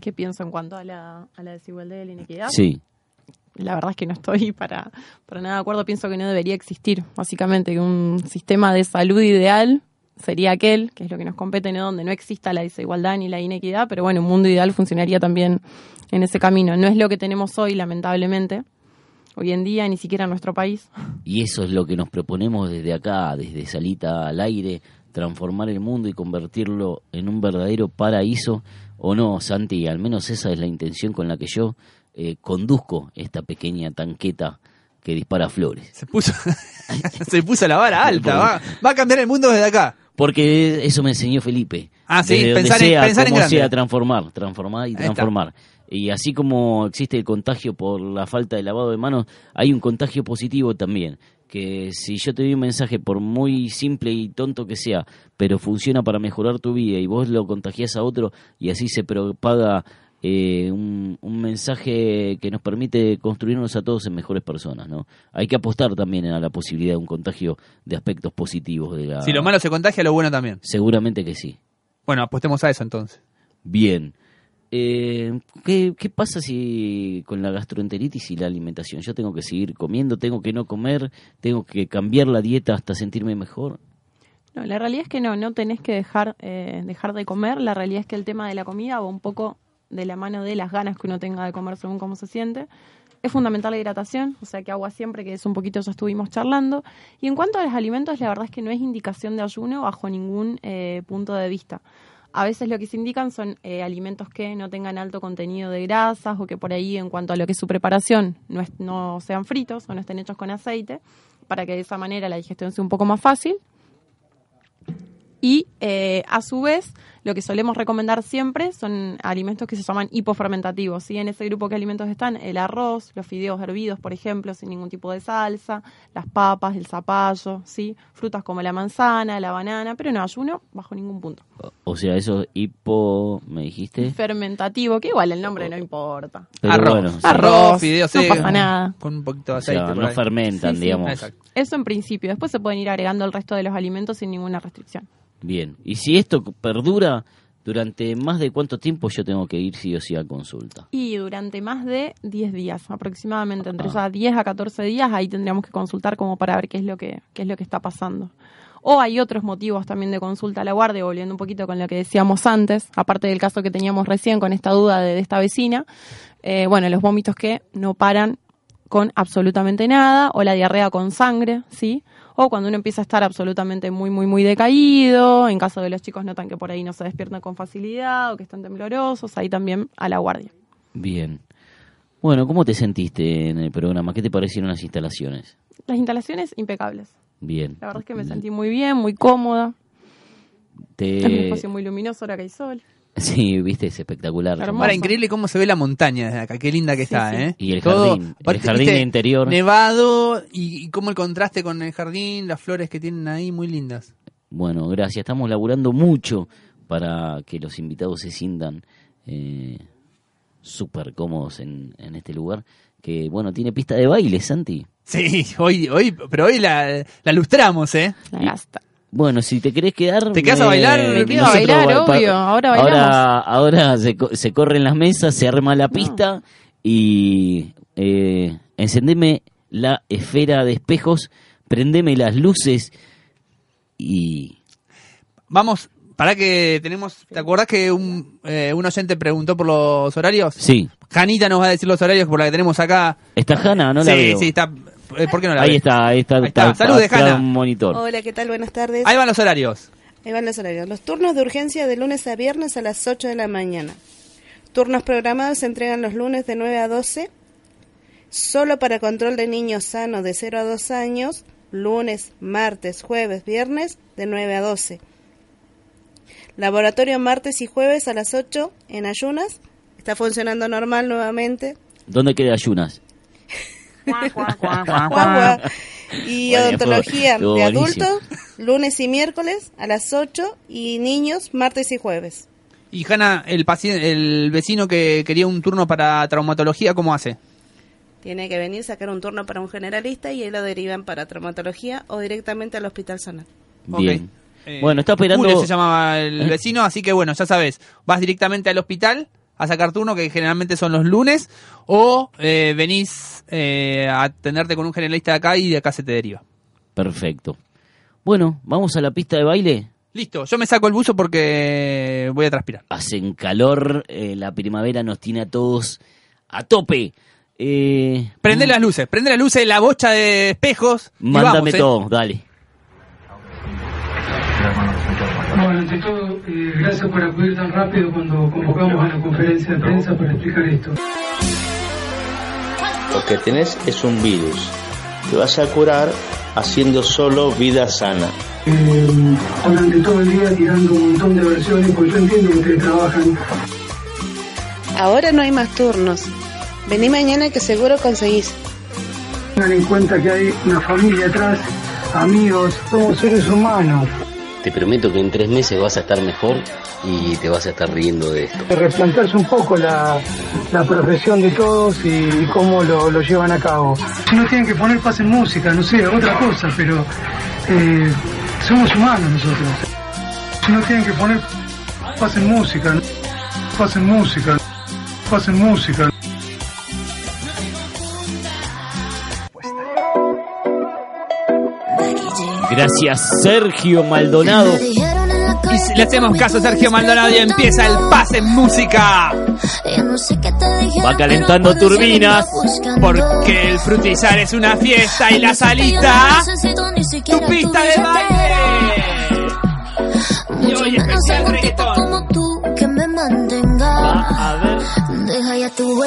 ¿Qué pienso en cuanto a la, a la desigualdad y la inequidad? Sí. la verdad es que no estoy para, para nada de acuerdo. Pienso que no debería existir, básicamente, que un sistema de salud ideal sería aquel, que es lo que nos compete, ¿no? donde no exista la desigualdad ni la inequidad, pero bueno, un mundo ideal funcionaría también en ese camino. No es lo que tenemos hoy, lamentablemente, hoy en día, ni siquiera en nuestro país. Y eso es lo que nos proponemos desde acá, desde Salita al aire, transformar el mundo y convertirlo en un verdadero paraíso. ¿O no, Santi? Al menos esa es la intención con la que yo eh, conduzco esta pequeña tanqueta que dispara flores. Se puso, se puso la vara alta, va, va a cambiar el mundo desde acá. Porque eso me enseñó Felipe. Ah, sí, pensar en- sea, pensar en cómo grande. sea, transformar, transformar y está. transformar. Y así como existe el contagio por la falta de lavado de manos, hay un contagio positivo también. Que si yo te doy un mensaje, por muy simple y tonto que sea, pero funciona para mejorar tu vida y vos lo contagias a otro y así se propaga eh, un, un mensaje que nos permite construirnos a todos en mejores personas, ¿no? Hay que apostar también a la posibilidad de un contagio de aspectos positivos de la... Si lo malo se contagia, lo bueno también. Seguramente que sí. Bueno, apostemos a eso entonces. Bien. Eh, ¿qué, qué pasa si con la gastroenteritis y la alimentación? Yo tengo que seguir comiendo, tengo que no comer, tengo que cambiar la dieta hasta sentirme mejor. No, la realidad es que no, no tenés que dejar, eh, dejar de comer. La realidad es que el tema de la comida va un poco de la mano de las ganas que uno tenga de comer según cómo se siente. Es fundamental la hidratación, o sea que agua siempre, que es un poquito ya estuvimos charlando. Y en cuanto a los alimentos, la verdad es que no es indicación de ayuno bajo ningún eh, punto de vista. A veces lo que se indican son eh, alimentos que no tengan alto contenido de grasas o que por ahí en cuanto a lo que es su preparación no, sean fritos o no estén hechos con aceite, para que de esa manera la digestión sea un poco más fácil. Y eh, a su vez, lo que solemos recomendar siempre son alimentos que se llaman hipofermentativos. ¿sí? En ese grupo, ¿qué alimentos están? El arroz, los fideos hervidos, por ejemplo, sin ningún tipo de salsa, las papas, el zapallo, ¿sí? frutas como la manzana, la banana, pero no ayuno bajo ningún punto. O sea, eso hipo, me dijiste. Fermentativo, que igual el nombre no importa. Pero arroz. bueno, sí. Arroz, fideos no pasa nada. Con un poquito de O sea, aceite. no ahí. fermentan, sí. digamos. Exacto. Eso en principio. Después se pueden ir agregando el resto de los alimentos sin ninguna restricción. Bien. Y si esto perdura durante más de cuánto tiempo yo tengo que ir sí o sí a consulta. Y durante más de 10 días, aproximadamente entre Ah. ya 10 a 14 días, ahí tendríamos que consultar como para ver qué es lo que, qué es lo que está pasando. O hay otros motivos también de consulta a la guardia, volviendo un poquito con lo que decíamos antes, aparte del caso que teníamos recién con esta duda de, de esta vecina. Eh, bueno, los vómitos que no paran con absolutamente nada, o la diarrea con sangre, ¿sí? O cuando uno empieza a estar absolutamente muy, muy, muy decaído, en caso de los chicos notan que por ahí no se despiertan con facilidad o que están temblorosos, ahí también a la guardia. Bien. Bueno, ¿cómo te sentiste en el programa? ¿Qué te parecieron las instalaciones? Las instalaciones impecables. Bien. La verdad es que me sentí muy bien, muy cómoda. Es un Te... espacio muy luminoso ahora que hay sol. Sí, viste, es espectacular. Ahora, increíble cómo se ve la montaña desde acá. Qué linda que Sí, está, sí. ¿eh? Y el Todo- jardín, el jardín viste, interior. Nevado y, y cómo el contraste con el jardín, las flores que tienen ahí, muy lindas. Bueno, gracias. Estamos laburando mucho para que los invitados se sientan eh, súper cómodos en, en este lugar. Que, bueno, tiene pista de baile, Santi. Sí, hoy, hoy, pero hoy la, la lustramos, ¿eh? La gasta. Bueno, si te querés quedar... ¿Te quedás a bailar? Me quedo a bailar, obvio. Ahora Ahora, ahora se, se corren las mesas, se arma la pista y eh, encendeme la esfera de espejos, prendeme las luces y... Vamos, para que tenemos. ¿Te acordás que un, eh, un oyente preguntó por los horarios? Sí, Janita nos va a decir los horarios por la que tenemos acá. ¿está Hanna? No la sí, veo. sí, está. Eh, ¿Por qué no la Ahí ves? está, ahí está. Ahí está. Salude, atrás Hanna. un monitor. Hola, ¿qué tal? Buenas tardes. Ahí van los horarios. Ahí van los horarios. Los turnos de urgencia de lunes a viernes a las 8 de la mañana. Turnos programados se entregan los lunes de 9 a 12. Solo para control de niños sanos de 0 a 2 años, lunes, martes, jueves, viernes de 9 a 12. Laboratorio martes y jueves a las 8 en ayunas. Está funcionando normal nuevamente. ¿Dónde queda Ayunas? Y odontología de adultos, lunes y miércoles a las 8 y niños martes y jueves. Y Hanna, el, paciente, el vecino que quería un turno para traumatología, ¿cómo hace? Tiene que venir, sacar un turno para un generalista y ahí lo derivan para traumatología o directamente al hospital zonal. Bien. Ok. Eh, bueno, está esperando... Julio se llamaba el ¿Eh? vecino, así que bueno, ya sabes, vas directamente al hospital a sacar turno, que generalmente son los lunes, o eh, venís eh, a atenderte con un generalista de acá y de acá se te deriva. Perfecto. Bueno, vamos a la pista de baile. Listo, yo me saco el buzo porque voy a transpirar. Hacen calor, eh, la primavera nos tiene a todos a tope. Eh, Prende mm, las luces, prende las luces, la bocha de espejos. y Mándame vamos, ¿eh? todo, dale. Bueno, ante todo, eh, gracias por acudir tan rápido cuando convocamos a la conferencia de prensa para explicar esto. Lo que tenés es un virus. Te vas a curar haciendo solo vida sana. Eh, durante todo el día tirando un montón de versiones, porque yo entiendo que ustedes trabajan. Ahora no hay más turnos. Vení mañana que seguro conseguís. Tengan en cuenta que hay una familia atrás, amigos, somos seres humanos. Te prometo que en tres meses vas a estar mejor y te vas a estar riendo de esto. De replantearse un poco la, la profesión de todos y, y cómo lo, lo llevan a cabo. Si no tienen que poner paz en música, no sé, otra cosa, pero eh, somos humanos nosotros. Si no tienen que poner paz en música, paz en música, paz en música. Gracias, Sergio Maldonado. Y le hacemos caso a Sergio Maldonado y empieza el pase en música. Va calentando turbinas. Porque el frutizar es una fiesta y la salita, tu pista de baile. Y hoy especial reggaetón. me mantenga. A ver, Deja ya tu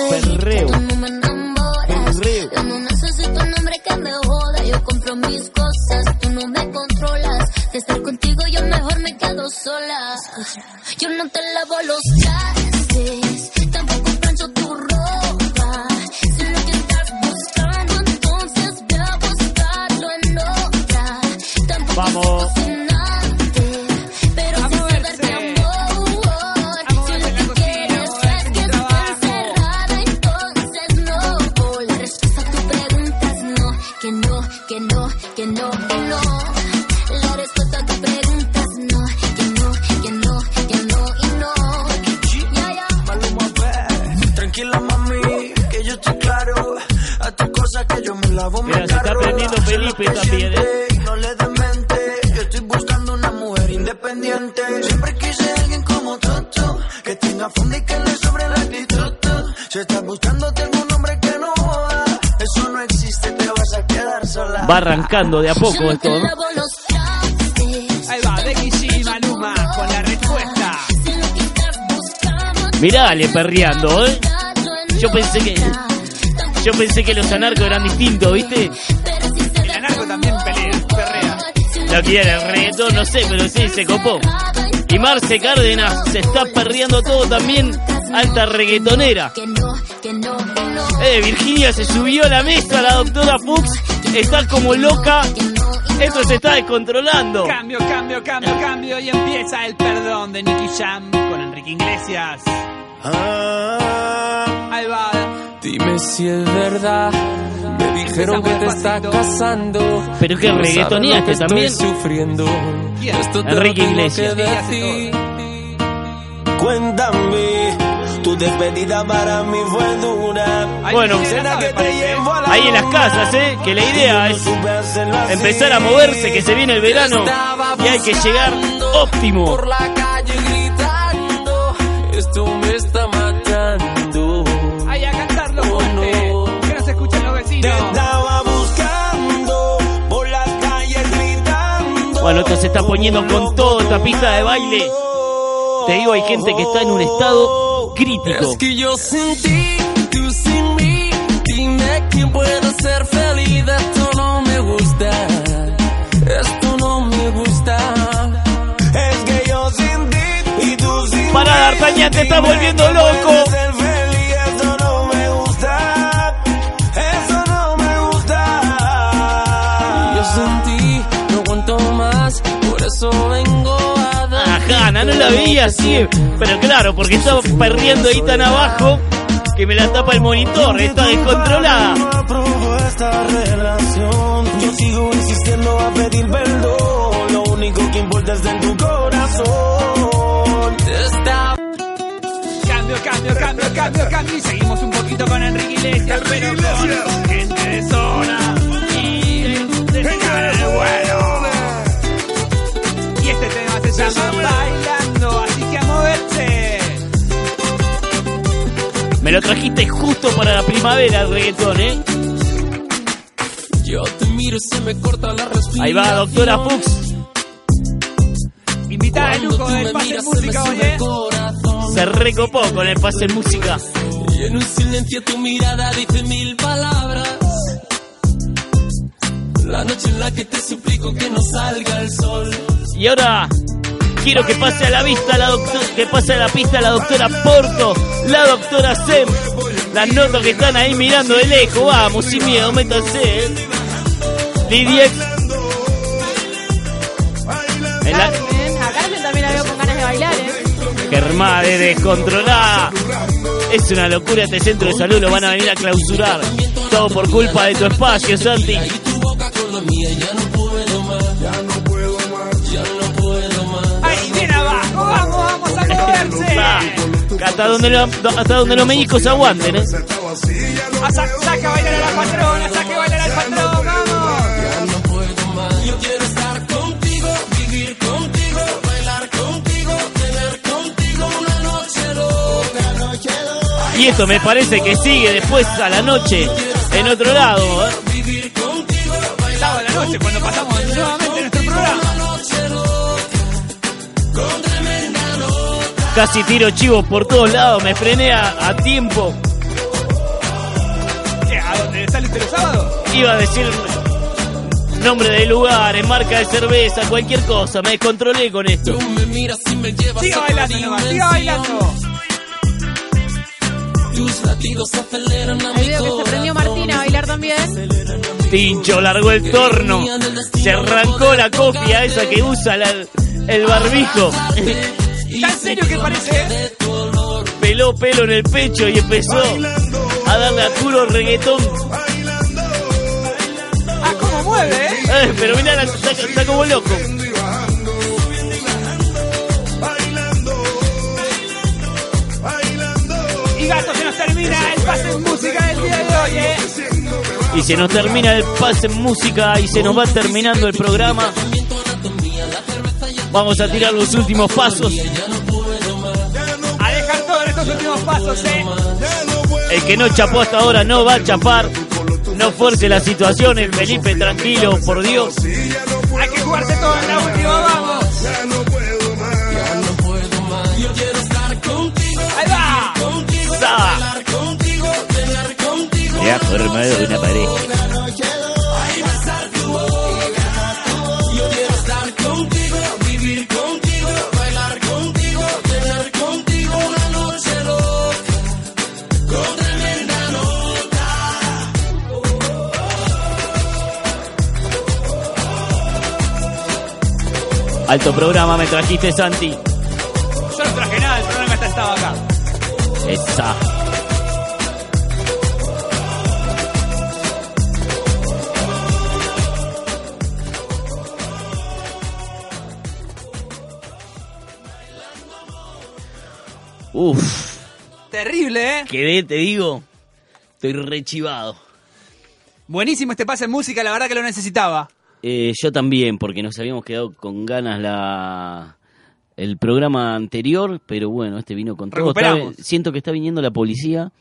De estar contigo yo mejor me quedo sola. Yo no te lavo los trastes, tampoco plancho tu ropa. Si lo que estás buscando, entonces ve a buscarlo en otra. Tampoco Vamos. Va arrancando de a poco esto. ¿no? Ahí va, Becky G y Maluma con la respuesta. Buscando, Mirale perreando, ¿eh? Yo pensé que- Yo pensé que los anarcos eran distintos, ¿viste? El anarco también pelea, perrea. Lo que era el reggaetón, no sé, pero sí, se copó. Y Marce Cárdenas se está perreando todo también. Alta reggaetonera. que no, que no, que no. Eh, Virginia se subió a la mesa, la doctora Fuchs está como loca. Esto se está descontrolando. Cambio, cambio, cambio, cambio. Y empieza el perdón de Nicky Jam con Enrique Iglesias. Ah, Ahí va. Dime si es verdad. Me dijeron que te Despacito. casando. Pero que estoy también. sufriendo. ¿Quién? Esto te Enrique Iglesias. Cuéntame, despedida para mí fue dura. Bueno, viene la ¿Será nave, que te parece. llevo a la Ahí en las casas, ¿eh? Que la idea es empezar a moverse, que se viene el verano y hay que llegar óptimo. Por la calle gritando. Esto me está matando. Ahí a cantarlo Oh, fuerte. no. Que no se escuchen los Te vecinos. estaba buscando por las calles gritando. Bueno, esto se está poniendo con toda esta pista de baile. Te digo, hay gente que está en un estado crítico. Es que yo sin ti, tú sin mí. Dime quién puede ser feliz. Esto no me gusta. Esto no me gusta. Es que yo sin ti y tú sin Para mí. D'Artagnan, te está volviendo loco. Yo sin ti no aguanto más. Por eso vengo. Ajá, no la veía así. Pero claro, porque estaba perdiendo ahí tan abajo que me la tapa el monitor. Está descontrolada. Esta relación. Yo sigo insistiendo a pedir perdón. Lo único que importa es en tu corazón. Está Cambio, cambio, cambio, cambio, cambio. Y seguimos un poquito con Enrique Iglesias, pero con gente de zona. Y de de vuelo. Y llama Bailando, así que a moverse. Me lo trajiste justo para la primavera el reggaetón, ¿eh? Yo te miro y se me corta la respiración. Ahí va, doctora Fuchs. Invitada lujo tú del Pase miras, Música, se oye. corazón. Se recopó con el pase en música. Y en un silencio tu mirada dice mil palabras. La noche en la que te suplico que no salga el sol. Y ahora quiero que pase a la vista la doctora, que pase a la pista la doctora Porto, la doctora Sem. Las notas que están ahí mirando de lejos, vamos, sin miedo, métanse. ¿eh? Lidia, en la Carmen, a Carmen también la veo con ganas de bailar, ¿eh? Descontrolada. Es una locura este centro de salud, lo van a venir a clausurar. Todo por culpa de tu espacio, Santi. hasta donde, los meñicos aguanten, ¿eh? A saca bailar a la patrona, saca a bailar al patrón, vamos. Yo quiero estar contigo, vivir contigo, bailar contigo, tener contigo una noche loca. Y esto me parece que sigue después a la noche en otro lado. ¿eh? Sábado a la noche cuando pasamos Casi tiro chivos por todos lados, me frené a, a tiempo. ¿Qué? ¿A dónde sale este los sábados? Iba a decir nombre de lugares, marca de cerveza, cualquier cosa. Me descontrolé con esto. Siga bailando nomás, siga bailando. Ahí veo que se prendió Martina a bailar también. Pincho largó el torno. Se arrancó la copia esa que usa la- el barbijo. ¿Está en serio que parece? Peló pelo en el pecho y empezó a darle a puro reggaetón. Ah, cómo mueve, ¿eh? Eh, pero mirá, está como loco. Y gato, se nos termina el pase en música del día de hoy, ¿eh? Y se nos termina el pase en música y se nos va terminando el programa. Vamos a tirar los últimos pasos. A dejar todo en estos últimos pasos, ¿eh? El que no chapó hasta ahora no va a chapar. No fuerce las situaciones, Felipe, tranquilo, por Dios. Hay que jugarse todo en la última, vamos. Ahí va. Sa. Formado una pareja. Alto programa me trajiste, Santi. Yo no traje nada, el programa está estaba acá. Esa. Uf, Terrible, ¿eh? quedé, te digo. Estoy rechivado. Buenísimo este pase en música, la verdad que lo necesitaba. Eh, yo también, porque nos habíamos quedado con ganas la el programa anterior, pero bueno, este vino con todo. Está- siento que está viniendo la policía.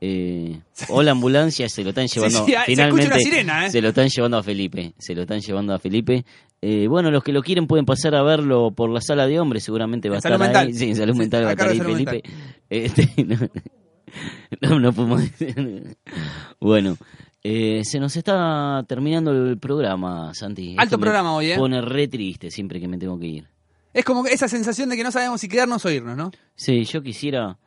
Eh, o la ambulancia se lo están llevando sí, finalmente sirena, ¿eh? se lo están llevando a Felipe se lo están llevando a Felipe Eh, bueno los que lo quieren pueden pasar a verlo por la sala de hombres seguramente va a estar ahí sí salud mental va a estar ahí Felipe Este, no, no, no podemos decir. bueno eh, se nos está terminando el programa Santi Alto Esto programa hoy, ¿eh? pone re triste siempre que me tengo que ir Es como esa sensación de que no sabemos si quedarnos o irnos, ¿no? sí yo quisiera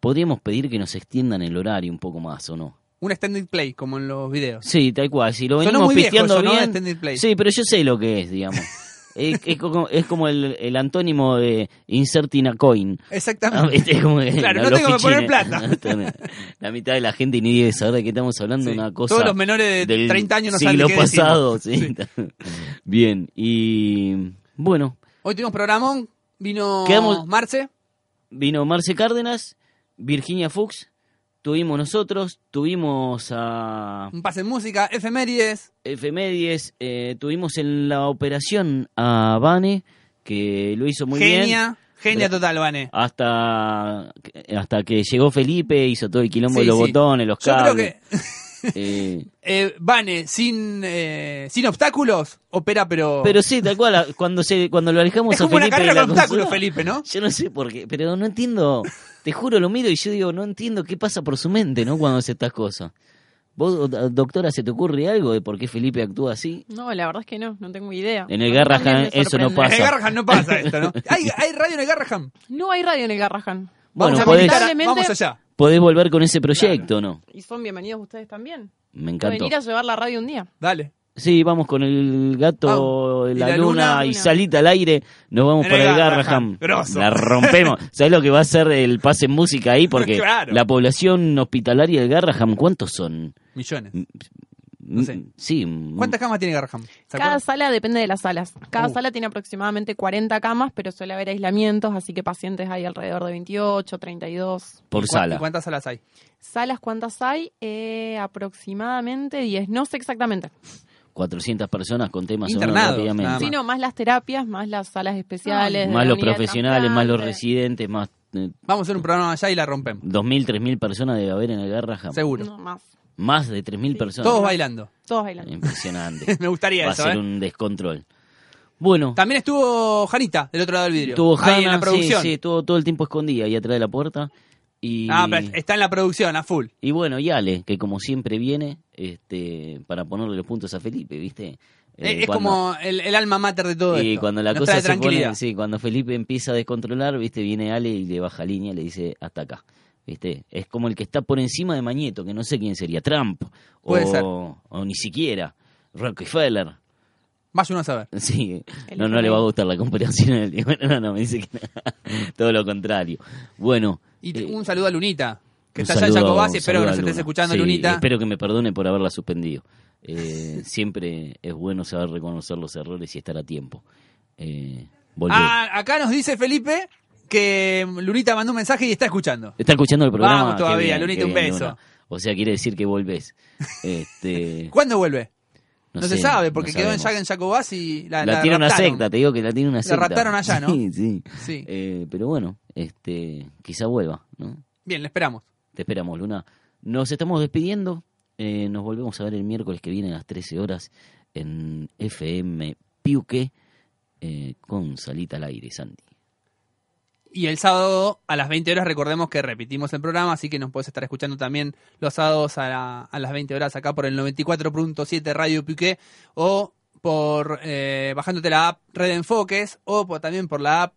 podríamos pedir que nos extiendan el horario un poco más o no Un extended play, como en los videos. Sí, tal cual. Si lo venimos muy pisteando bien. Play. Sí, pero yo sé lo que es, digamos. es, es como, es como el, el antónimo de inserting a coin. Exactamente. Ah, Claro, no tengo que poner plata. la mitad de la gente ni debe saber de qué estamos hablando. Una cosa Todos los menores de del 30 años no saben de qué pasado. decimos. Sí. Bien, y bueno, Hoy tuvimos programón, vino Quedamos- Marce. vino Marce Cárdenas, Virginia Fuchs, tuvimos nosotros, tuvimos a Un pase en música, efemérides. Efemérides, eh, tuvimos en la operación a Vane, que lo hizo muy bien. Genia, genia total, Vane. Hasta, hasta que llegó Felipe, hizo todo el quilombo Sí, de los sí. botones, los Yo creo cables. que eh, eh, Vane, sin, eh, sin obstáculos, opera, pero. pero sí, tal cual, cuando, se, cuando lo alejamos es a como una Felipe de carrera con obstáculos, Felipe, ¿no? Yo no sé por qué, pero no entiendo, te juro, lo miro y yo digo, no entiendo qué pasa por su mente, ¿no? Cuando hace estas cosas. ¿Vos, do- doctora, se te ocurre algo de por qué Felipe actúa así? No, la verdad es que no, no tengo idea. En el Garrahan eso no pasa. En el Garrahan no pasa esto, ¿no? ¿Hay, hay radio en el Garrahan? No hay radio en el Garrahan. Bueno, Vamos podés- Vamos allá. ¿Podés volver con ese proyecto no? Y son bienvenidos ustedes también. Me encantó. venir a llevar la radio un día. Dale. Sí, vamos con el gato, la, Y la luna, luna. y salita al aire. Nos vamos En para el. Garraham. La rompemos. ¿Sabes lo que va a ser el pase en música ahí? Porque Claro. la población hospitalaria del Garraham, ¿cuántos son? Millones. No sé. Sí. mm, ¿Cuántas camas tiene Garrahan? ¿Se Cada sala depende de las salas. Cada Uh. sala tiene aproximadamente 40 camas, pero suele haber aislamientos, así que pacientes hay alrededor de 28, 32. Por ¿Y cua- sala. ¿Y cuántas salas hay? ¿Salas cuántas hay? Eh, aproximadamente 10, no sé exactamente. 400 personas con temas Internados, rápidamente. Sí, no, más las terapias, más las salas especiales. de Más los profesionales, más los residentes, más eh, Vamos a hacer un programa allá y la rompemos. 2.000, 3.000 personas debe haber en el Garrahan. Seguro. No, más. Más de 3.000 personas. Todos bailando. Todos bailando. Impresionante. Me gustaría Va eso, a ser ¿eh? un descontrol. Bueno, También estuvo Janita del otro lado del vidrio. tuvo Ahí en la producción. sí, sí, todo, todo el tiempo escondida ahí atrás de la puerta. Y, Ah, pero está en la producción, a full. y bueno, y Ale, que como siempre viene este, para ponerle los puntos a Felipe, ¿viste? Eh, es cuando- como el, el alma mater de todo Y esto. cuando la Nos cosa se pone, sí, cuando Felipe empieza a descontrolar, viste, viene Ale y le baja línea, le dice hasta acá, viste, es como el que está por encima de Mañeto, que no sé quién sería, Trump, o ni siquiera Rockefeller, Vaya uno a saber. sí, no, no le va a gustar la comparación, bueno, no, no, me dice que todo lo contrario, bueno, Y eh, un saludo a Lunita, que está allá en un Espero que nos estés escuchando, Sí, Lunita. espero que me perdone por haberla suspendido, Eh, siempre es bueno saber reconocer los errores y estar a tiempo. Eh. Ah, acá nos dice Felipe que Lunita mandó un mensaje y está escuchando. Está escuchando el programa. Vamos todavía, bien, Lunita, un bien, beso. Luna. O sea, quiere decir que volvés. Este, ¿Cuándo vuelve? No, se sé, sabe, porque no quedó en, sabemos. en Jacobasi y la, La, la tiene una secta, te digo que la tiene una La secta. raptaron allá, ¿no? Sí, sí. Sí. Eh, pero bueno, este, quizá vuelva, ¿no? Bien, le esperamos. Te esperamos, Luna. Nos estamos despidiendo. Eh, nos volvemos a ver el miércoles que viene a las 13 horas en FM Piuque eh, con Salita al aire, Santi. Y el sábado a las 20 horas recordemos que repetimos el programa, así que nos puedes estar escuchando también los sábados a, la- a las 20 horas acá por el 94.7 Radio Piqué o por eh, bajándote la app Red Enfoques o por- también por la app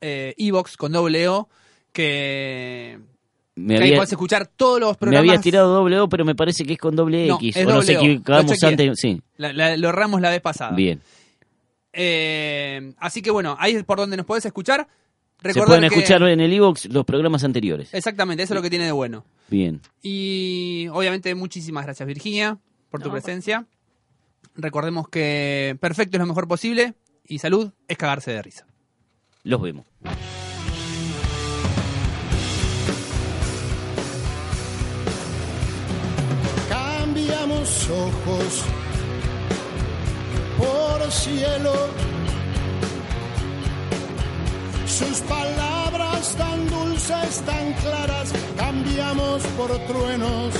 eh, Evox con doble O que, Me que había, podés escuchar todos los me programas. había tirado doble O, pero me parece que es con doble No, X. es o nos doble equivocamos antes. Sí, La- la- lo erramos la vez pasada. bien. Eh, así que bueno, ahí es por donde nos podés escuchar. Se Recordar pueden que- escuchar en el Evox los programas anteriores. Exactamente, eso es lo que tiene de bueno. Bien. Y obviamente muchísimas gracias Virginia por tu No, presencia. Recordemos que perfecto es lo mejor posible y salud es cagarse de risa. Los vemos. cambiamos ojos por cielo. Sus palabras tan dulces, tan claras, cambiamos por truenos